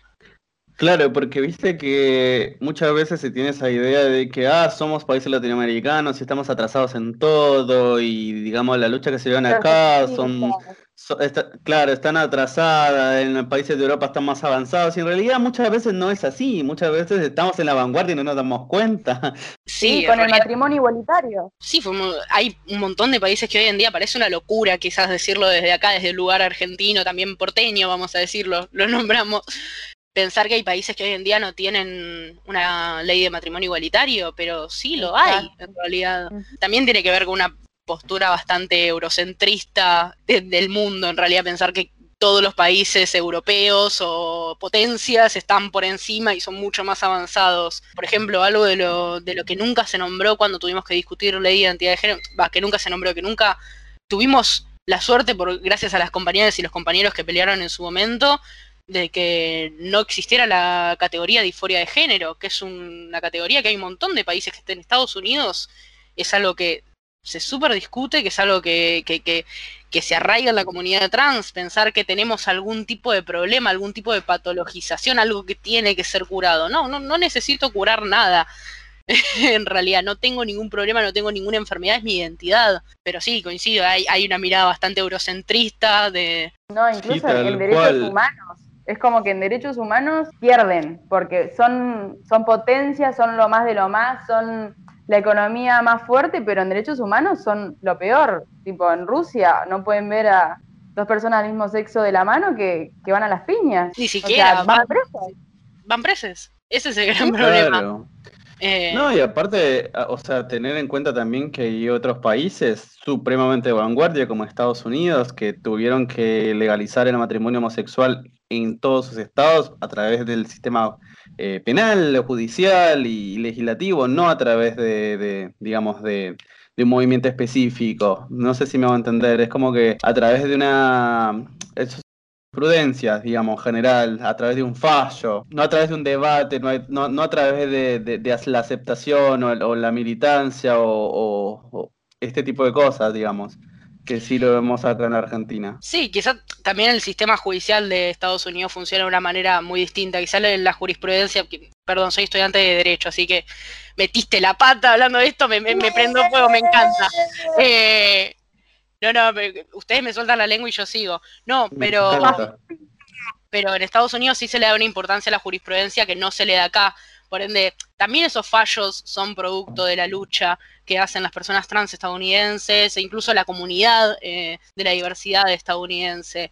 Claro, porque viste que muchas veces se tiene esa idea de que, ah, somos países latinoamericanos y estamos atrasados en todo y digamos la lucha que se llevan acá son, está, claro, están atrasadas, en países de Europa están más avanzados y en realidad muchas veces no es así, muchas veces estamos en la vanguardia y no nos damos cuenta. Sí, sí con el matrimonio igualitario. Sí, hay un montón de países que hoy en día parece una locura quizás decirlo desde acá, desde el lugar argentino, también porteño, vamos a decirlo, lo nombramos, pensar que hay países que hoy en día no tienen una ley de matrimonio igualitario, pero sí lo hay en realidad. También tiene que ver con una postura bastante eurocentrista del mundo, en realidad pensar que todos los países europeos o potencias están por encima y son mucho más avanzados. Por ejemplo, algo de lo, de lo que nunca se nombró cuando tuvimos que discutir ley de identidad de género, va, que nunca se nombró, que nunca tuvimos la suerte, por, gracias a las compañeras y los compañeros que pelearon en su momento, de que no existiera la categoría de disforia de género, que es una categoría que hay un montón de países que están en Estados Unidos, es algo que se súper discute, que es algo que, que, que, que, se arraiga en la comunidad trans, pensar que tenemos algún tipo de problema, algún tipo de patologización, algo que tiene que ser curado. No, no, no necesito curar nada. en realidad, no tengo ningún problema, no tengo ninguna enfermedad, es mi identidad. Pero sí, coincido, hay, hay una mirada bastante eurocentrista de... No, incluso sí, en derechos cual. humanos es como que en derechos humanos pierden, porque son, son potencias, son lo más de lo más, son la economía más fuerte, pero en derechos humanos son lo peor. Tipo, en Rusia no pueden ver a dos personas del mismo sexo de la mano que, que van a las piñas. Ni siquiera. O sea, van, van presos. Van presos. Ese es el gran problema. Claro. Eh... No, y aparte, o sea, tener en cuenta también que hay otros países supremamente de vanguardia, como Estados Unidos, que tuvieron que legalizar el matrimonio homosexual en todos sus estados a través del sistema eh, penal, judicial y legislativo, no a través de, digamos, de, un movimiento específico. No sé si me va a entender, es como que a través de una prudencias, digamos, general, a través de un fallo, no a través de un debate, no, no, a través de, la aceptación o, la militancia o, este tipo de cosas, digamos, que sí lo vemos acá en Argentina. Sí, quizás también el sistema judicial de Estados Unidos funciona de una manera muy distinta, quizás la jurisprudencia, perdón, soy estudiante de Derecho, así que metiste la pata hablando de esto, me, me, me prendo fuego, me encanta. Eh, no, no, ustedes me sueltan la lengua y yo sigo. No, pero. Pero en Estados Unidos sí se le da una importancia a la jurisprudencia que no se le da acá. Por ende, también esos fallos son producto de la lucha que hacen las personas trans estadounidenses e incluso la comunidad eh, de la diversidad estadounidense.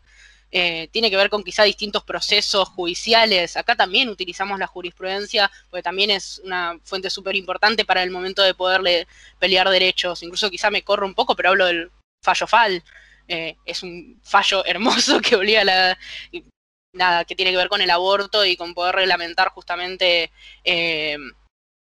Eh, tiene que ver con quizá distintos procesos judiciales. Acá también utilizamos la jurisprudencia, porque también es una fuente súper importante para el momento de poderle pelear derechos. Incluso quizá me corro un poco, pero hablo del fallo FAL. Eh, es un fallo hermoso que obliga a la. Nada, que tiene que ver con el aborto y con poder reglamentar justamente eh,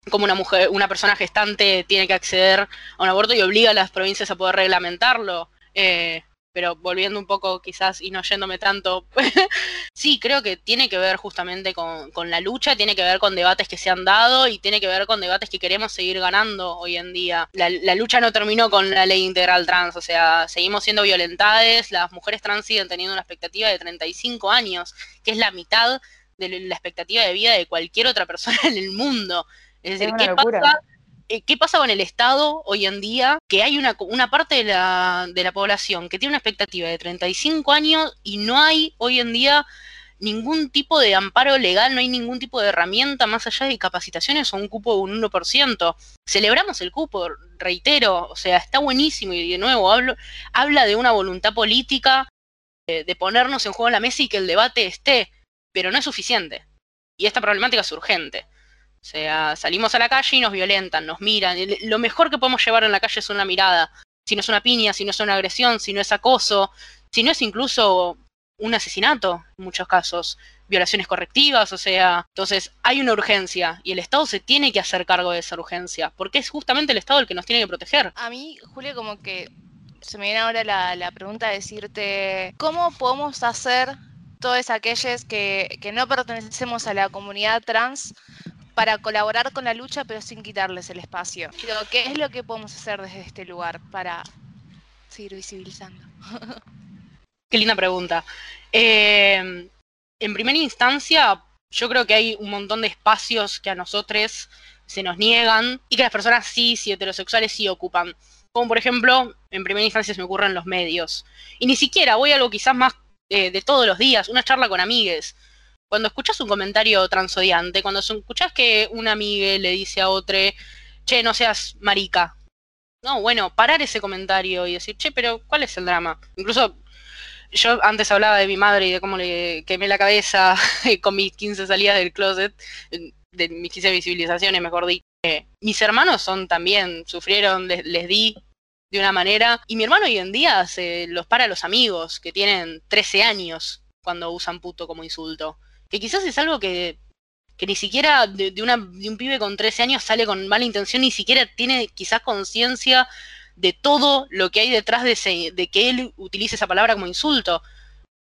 cómo una mujer, una persona gestante tiene que acceder a un aborto y obliga a las provincias a poder reglamentarlo. Eh, pero volviendo un poco quizás y no yéndome tanto, sí, creo que tiene que ver justamente con, con, la lucha, tiene que ver con debates que se han dado y tiene que ver con debates que queremos seguir ganando hoy en día. La, la lucha no terminó con la ley integral trans, o sea, seguimos siendo violentadas, las mujeres trans siguen teniendo una expectativa de 35 años, que es la mitad de la expectativa de vida de cualquier otra persona en el mundo. Es decir, es ¿qué locura. pasa? Eh, ¿qué pasa con el Estado hoy en día? Que hay una, una parte de la, de la población que tiene una expectativa de 35 años y no hay hoy en día ningún tipo de amparo legal, no hay ningún tipo de herramienta más allá de capacitaciones o un cupo de un 1%. Celebramos el cupo, reitero, o sea, está buenísimo y de nuevo hablo, habla de una voluntad política de, de ponernos en juego en la mesa y que el debate esté, pero no es suficiente. Y esta problemática es urgente. O sea, salimos a la calle y nos violentan, nos miran. Lo mejor que podemos llevar en la calle es una mirada. Si no es una piña, si no es una agresión, si no es acoso, si no es incluso un asesinato en muchos casos, violaciones correctivas, o sea, entonces hay una urgencia y el Estado se tiene que hacer cargo de esa urgencia, porque es justamente el Estado el que nos tiene que proteger. A mí, Julio, como que se me viene ahora la, la pregunta de decirte, ¿cómo podemos hacer todos aquellos que, que no pertenecemos a la comunidad trans para colaborar con la lucha pero sin quitarles el espacio? Digo, ¿Qué es lo que podemos hacer desde este lugar para seguir visibilizando? Qué linda pregunta. Eh, en primera instancia, yo creo que hay un montón de espacios que a nosotros se nos niegan y que las personas cis y heterosexuales sí ocupan. Como por ejemplo, en primera instancia se me ocurren los medios. Y ni siquiera voy a algo quizás más eh, de todos los días, una charla con amigues. Cuando escuchas un comentario transodiante, cuando escuchas que una amiga le dice a otra, che, no seas marica. No, bueno, parar ese comentario y decir, che, pero ¿cuál es el drama? Incluso yo antes hablaba de mi madre y de cómo le quemé la cabeza con mis 15 salidas del closet, de mis 15 visibilizaciones, mejor dicho. mis hermanos son también, sufrieron, les, les, di de una manera, y mi hermano hoy en día se los para a los amigos que tienen 13 años cuando usan puto como insulto. Que quizás es algo que, que ni siquiera de, una, de un pibe con 13 años sale con mala intención, ni siquiera tiene quizás conciencia de todo lo que hay detrás de, ese, de que él utilice esa palabra como insulto.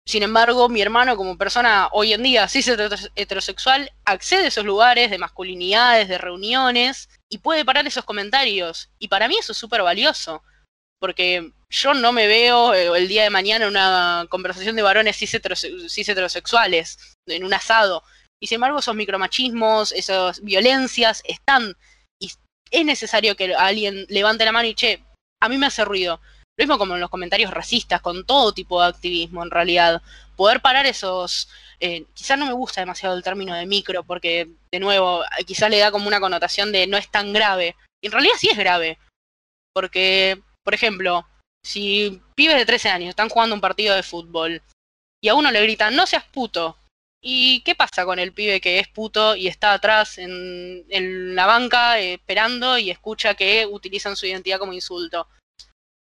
Sin embargo, mi hermano como persona hoy en día cis heterosexual accede a esos lugares de masculinidades, de reuniones y puede parar esos comentarios. Y para mí eso es súper valioso, porque yo no me veo eh, el día de mañana en una conversación de varones cis, cis heterosexuales, en un asado. Y sin embargo, esos micromachismos, esas violencias están. Y es necesario que alguien levante la mano y, che, a mí me hace ruido. Lo mismo como en los comentarios racistas, con todo tipo de activismo en realidad. Poder parar esos... Eh, quizás no me gusta demasiado el término de micro, porque de nuevo, quizás le da como una connotación de no es tan grave. Y en realidad sí es grave. Porque, por ejemplo, si pibes de 13 años están jugando un partido de fútbol y a uno le gritan, no seas puto. ¿Y qué pasa con el pibe que es puto y está atrás en, en la banca eh, esperando y escucha que utilizan su identidad como insulto?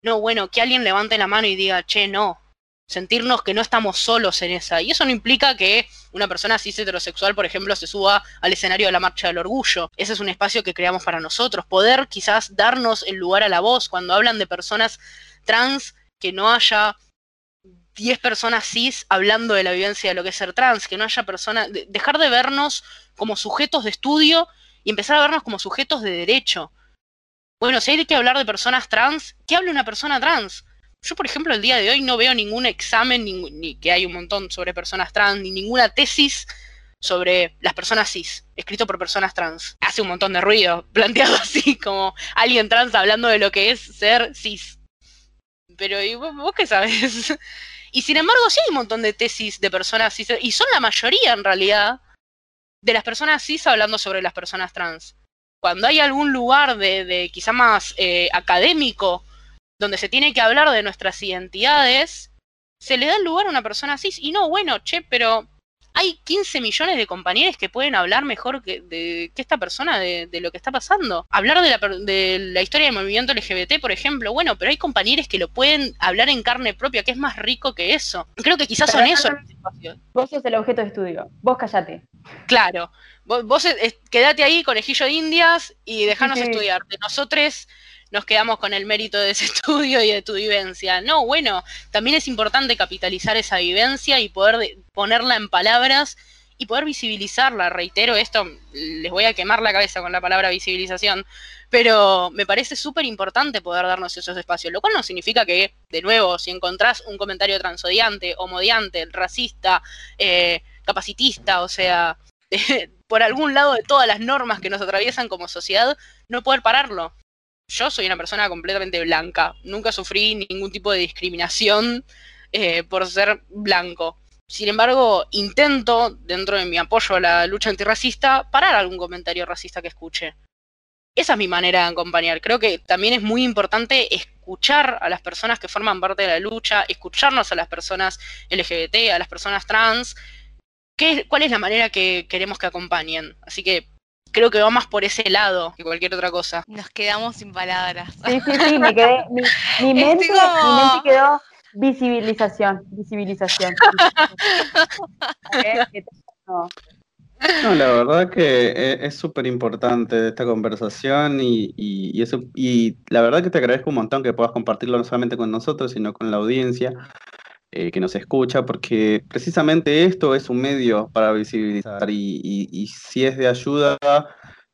No, bueno, que alguien levante la mano y diga, che, no. Sentirnos que no estamos solos en esa. Y eso no implica que una persona cis heterosexual, por ejemplo, se suba al escenario de la marcha del orgullo. Ese es un espacio que creamos para nosotros. Poder quizás darnos el lugar a la voz cuando hablan de personas trans, que no haya 10 personas cis hablando de la vivencia de lo que es ser trans, que no haya personas, dejar de vernos como sujetos de estudio y empezar a vernos como sujetos de derecho. Bueno, si hay que hablar de personas trans, ¿qué hable una persona trans? Yo, por ejemplo, el día de hoy no veo ningún examen, ni, ni que hay un montón sobre personas trans, ni ninguna tesis sobre las personas cis, escrito por personas trans. Hace un montón de ruido, planteado así, como alguien trans hablando de lo que es ser cis. Pero, ¿y vos, qué sabes? Y sin embargo, sí hay un montón de tesis de personas cis, y son la mayoría en realidad de las personas cis hablando sobre las personas trans. Cuando hay algún lugar de, de quizá más eh, académico donde se tiene que hablar de nuestras identidades, se le da el lugar a una persona cis. Y no, bueno, che, pero hay 15 millones de compañeros que pueden hablar mejor que, de, que esta persona de, de, lo que está pasando. Hablar de la, de la, historia del movimiento LGBT, por ejemplo, bueno, pero hay compañeros que lo pueden hablar en carne propia, que es más rico que eso. Creo que quizás pero son espacios. Vos sos el objeto de estudio, vos callate. Claro, vos, vos es, quedate ahí, conejillo de indias, y dejanos sí. estudiar. De nosotros nos quedamos con el mérito de ese estudio y de tu vivencia. No, bueno, también es importante capitalizar esa vivencia y poder de, ponerla en palabras y poder visibilizarla. Reitero esto, les voy a quemar la cabeza con la palabra visibilización, pero me parece súper importante poder darnos esos espacios, lo cual no significa que, de nuevo, si encontrás un comentario transodiante, homodiante, racista, eh, capacitista, o sea, por algún lado de todas las normas que nos atraviesan como sociedad, no poder pararlo yo soy una persona completamente blanca. Nunca sufrí ningún tipo de discriminación eh, por ser blanco. Sin embargo, intento, dentro de mi apoyo a la lucha antirracista, parar algún comentario racista que escuche. Esa es mi manera de acompañar. Creo que también es muy importante escuchar a las personas que forman parte de la lucha, escucharnos a las personas LGBT, a las personas trans, qué, cuál es la manera que queremos que acompañen. Así que creo que va más por ese lado que cualquier otra cosa. Nos quedamos sin palabras. Sí, sí, sí, me quedé, mi, mi mente, como- mi mente quedó visibilización, visibilización. No. No, la verdad que e- es súper importante esta conversación y, y, y eso, y la verdad que te agradezco un montón que puedas compartirlo no solamente con nosotros, sino con la audiencia eh, que nos escucha, porque precisamente esto es un medio para visibilizar y, y- y si es de ayuda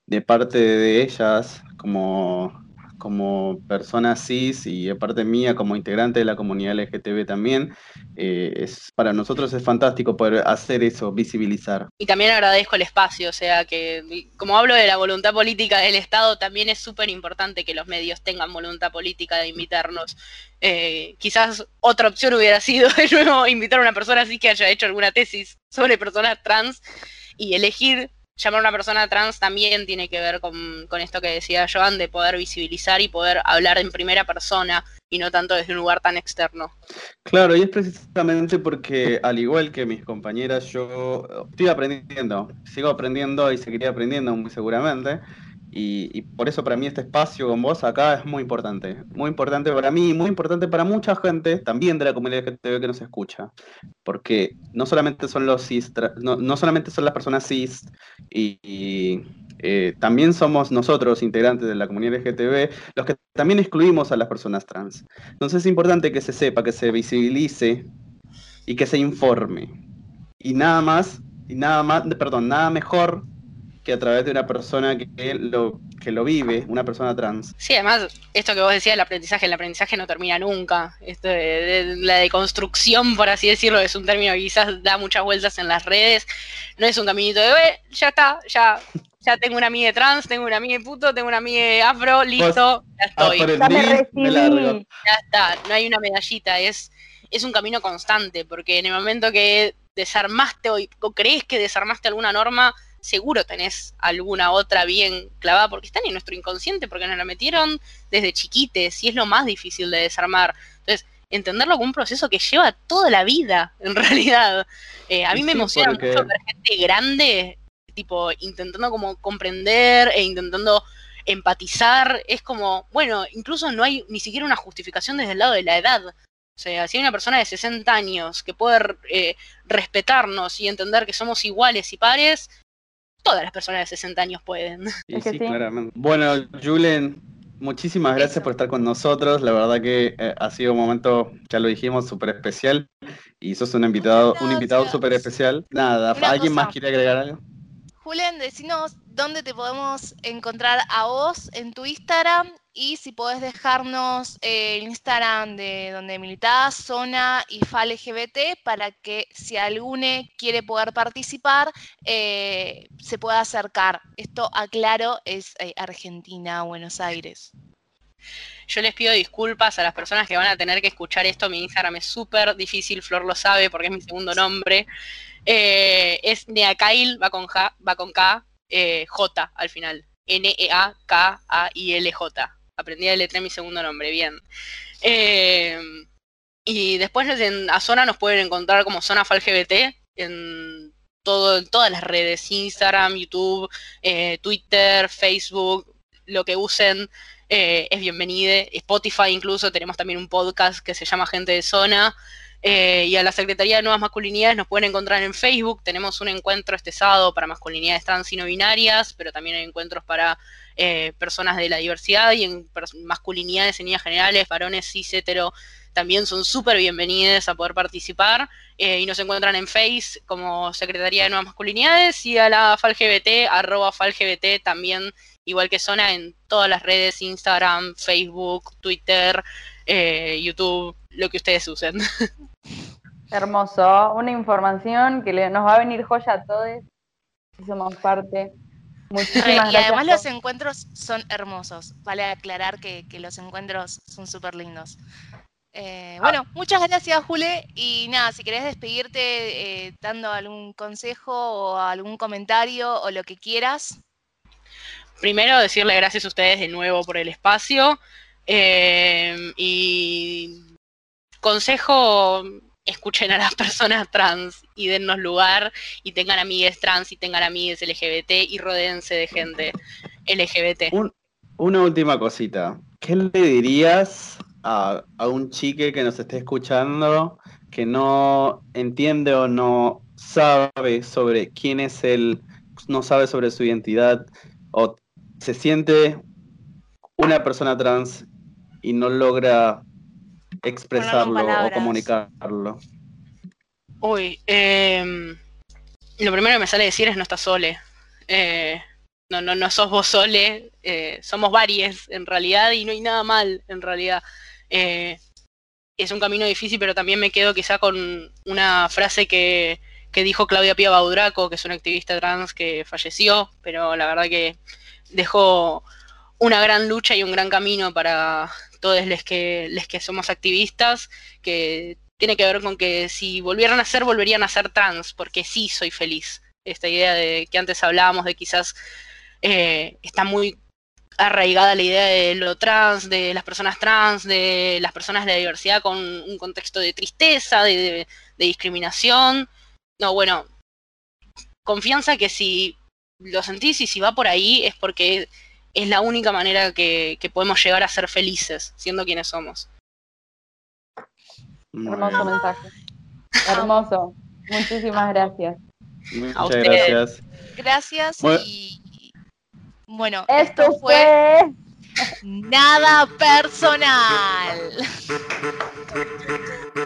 de parte de ellas como, como personas cis y de parte mía como integrante de la comunidad LGTB también, eh, es, para nosotros es fantástico poder hacer eso, visibilizar. Y también agradezco el espacio, o sea que como hablo de la voluntad política del Estado, también es súper importante que los medios tengan voluntad política de invitarnos. Eh, quizás otra opción hubiera sido de nuevo invitar a una persona así que haya hecho alguna tesis sobre personas trans y elegir llamar a una persona trans también tiene que ver con, con esto que decía Joan, de poder visibilizar y poder hablar en primera persona y no tanto desde un lugar tan externo. Claro, y es precisamente porque, al igual que mis compañeras, yo estoy aprendiendo, sigo aprendiendo y seguiré aprendiendo muy seguramente. Y, y por eso para mí este espacio con vos acá es muy importante. Muy importante para mí y muy importante para mucha gente, también de la comunidad LGTB que nos escucha. Porque no solamente son los cis, no, no solamente son las personas cis, y, y, eh, también somos nosotros, integrantes de la comunidad LGTB, los que también excluimos a las personas trans. Entonces es importante que se sepa, que se visibilice y que se informe. Y nada más, y nada más, perdón, nada mejor que a través de una persona que, lo, que lo vive, una persona trans. Sí, además, esto que vos decías, el aprendizaje, el aprendizaje no termina nunca. Esto de, de- la deconstrucción, por así decirlo, es un término que quizás da muchas vueltas en las redes. No es un caminito de, "Eh, ya está, ya, ya tengo una amiga trans, tengo una amiga puto, tengo una amiga afro, listo, ya estoy. Ya me me largo. recibí. ya está, no hay una medallita, es, es un camino constante, porque en el momento que desarmaste o, o crees que desarmaste alguna norma, seguro tenés alguna otra bien clavada, porque están en nuestro inconsciente, porque nos la metieron desde chiquites, y es lo más difícil de desarmar. Entonces, entenderlo como un proceso que lleva toda la vida, en realidad. Eh, a mí me emociona porque- mucho ver gente grande, tipo, intentando como comprender e intentando empatizar, es como, bueno, incluso no hay ni siquiera una justificación desde el lado de la edad. O sea, si hay una persona de 60 años que puede eh, respetarnos y entender que somos iguales y pares, todas las personas de 60 años pueden. Y Es que sí, sí. claramente. Bueno, Julen, muchísimas gracias Eso. por estar con nosotros. La verdad que eh, ha sido un momento, ya lo dijimos, súper especial. Y sos un invitado, un invitado súper especial. Nada, Una ¿alguien cosa. más quiere agregar algo? Julen, decinos dónde te podemos encontrar a vos en tu Instagram y si podés dejarnos eh, el Instagram de donde militás, Zona y FALGBT para que si alguno quiere poder participar, eh, se pueda acercar. Esto, aclaro, es eh, Argentina, Buenos Aires. Yo les pido disculpas a las personas que van a tener que escuchar esto. Mi Instagram es súper difícil, Flor lo sabe porque es mi segundo nombre. Es Neakail, va con, ja- va con K, J al final. N-E-A-K-A-I-L-J. Aprendí a deletrear mi segundo nombre, bien. Eh, y después en a Zona nos pueden encontrar como Zona FalGBT en, todas las redes, Instagram, YouTube, eh, Twitter, Facebook, lo que usen eh, es bienvenido. Spotify incluso, tenemos también un podcast que se llama Gente de Zona. Y a la Secretaría de Nuevas Masculinidades nos pueden encontrar en Facebook. Tenemos un encuentro este sábado para masculinidades trans y no binarias, pero también hay encuentros para eh, personas de la diversidad y en masculinidades en líneas generales, varones cis, hetero, también son súper bienvenidos a poder participar. Eh, y nos encuentran en Face como Secretaría de Nuevas Masculinidades y a la FalGBT, arroba FalGBT también igual que Zona en todas las redes, Instagram, Facebook, Twitter, eh, YouTube, lo que ustedes usen. Hermoso, una información que le- nos va a venir joya a todos. Si somos parte. Muchísimas y gracias. además los encuentros son hermosos. Vale aclarar que, que los encuentros son súper lindos. Eh, bueno, muchas gracias, Jule. Y nada, si querés despedirte eh, dando algún consejo o algún comentario o lo que quieras. Primero, decirle gracias a ustedes de nuevo por el espacio. eh, y consejo, escuchen a las personas trans y dennos lugar y tengan amigues trans y tengan amigues LGBT y rodeense de gente LGBT. una última cosita. ¿Qué le dirías a, a un chique que nos esté escuchando que no entiende o no sabe sobre quién es él, no sabe sobre su identidad o se siente una persona trans y no logra expresarlo o comunicarlo? Uy, em, lo primero que me sale decir es no estás sole. Eh, no, no, no sos vos sole, eh, somos varios en realidad y no hay nada mal en realidad. Eh, es un camino difícil, pero también me quedo quizá con una frase que, que dijo Claudia Pía Baudraco, que es una activista trans que falleció, pero la verdad que dejó una gran lucha y un gran camino para todos los que, les que somos activistas, que tiene que ver con que si volvieran a ser, volverían a ser trans, porque sí soy feliz. Esta idea de que antes hablábamos de quizás eh, está muy arraigada la idea de lo trans, de las personas trans, de las personas de la diversidad con un contexto de tristeza, de, discriminación. No, bueno, confianza que si lo sentís y si va por ahí es porque es la única manera que, podemos llegar a ser felices, siendo quienes somos. Hermoso mensaje. Hermoso. Muchísimas gracias. Muchas gracias. Gracias y bueno, esto, fue nada personal.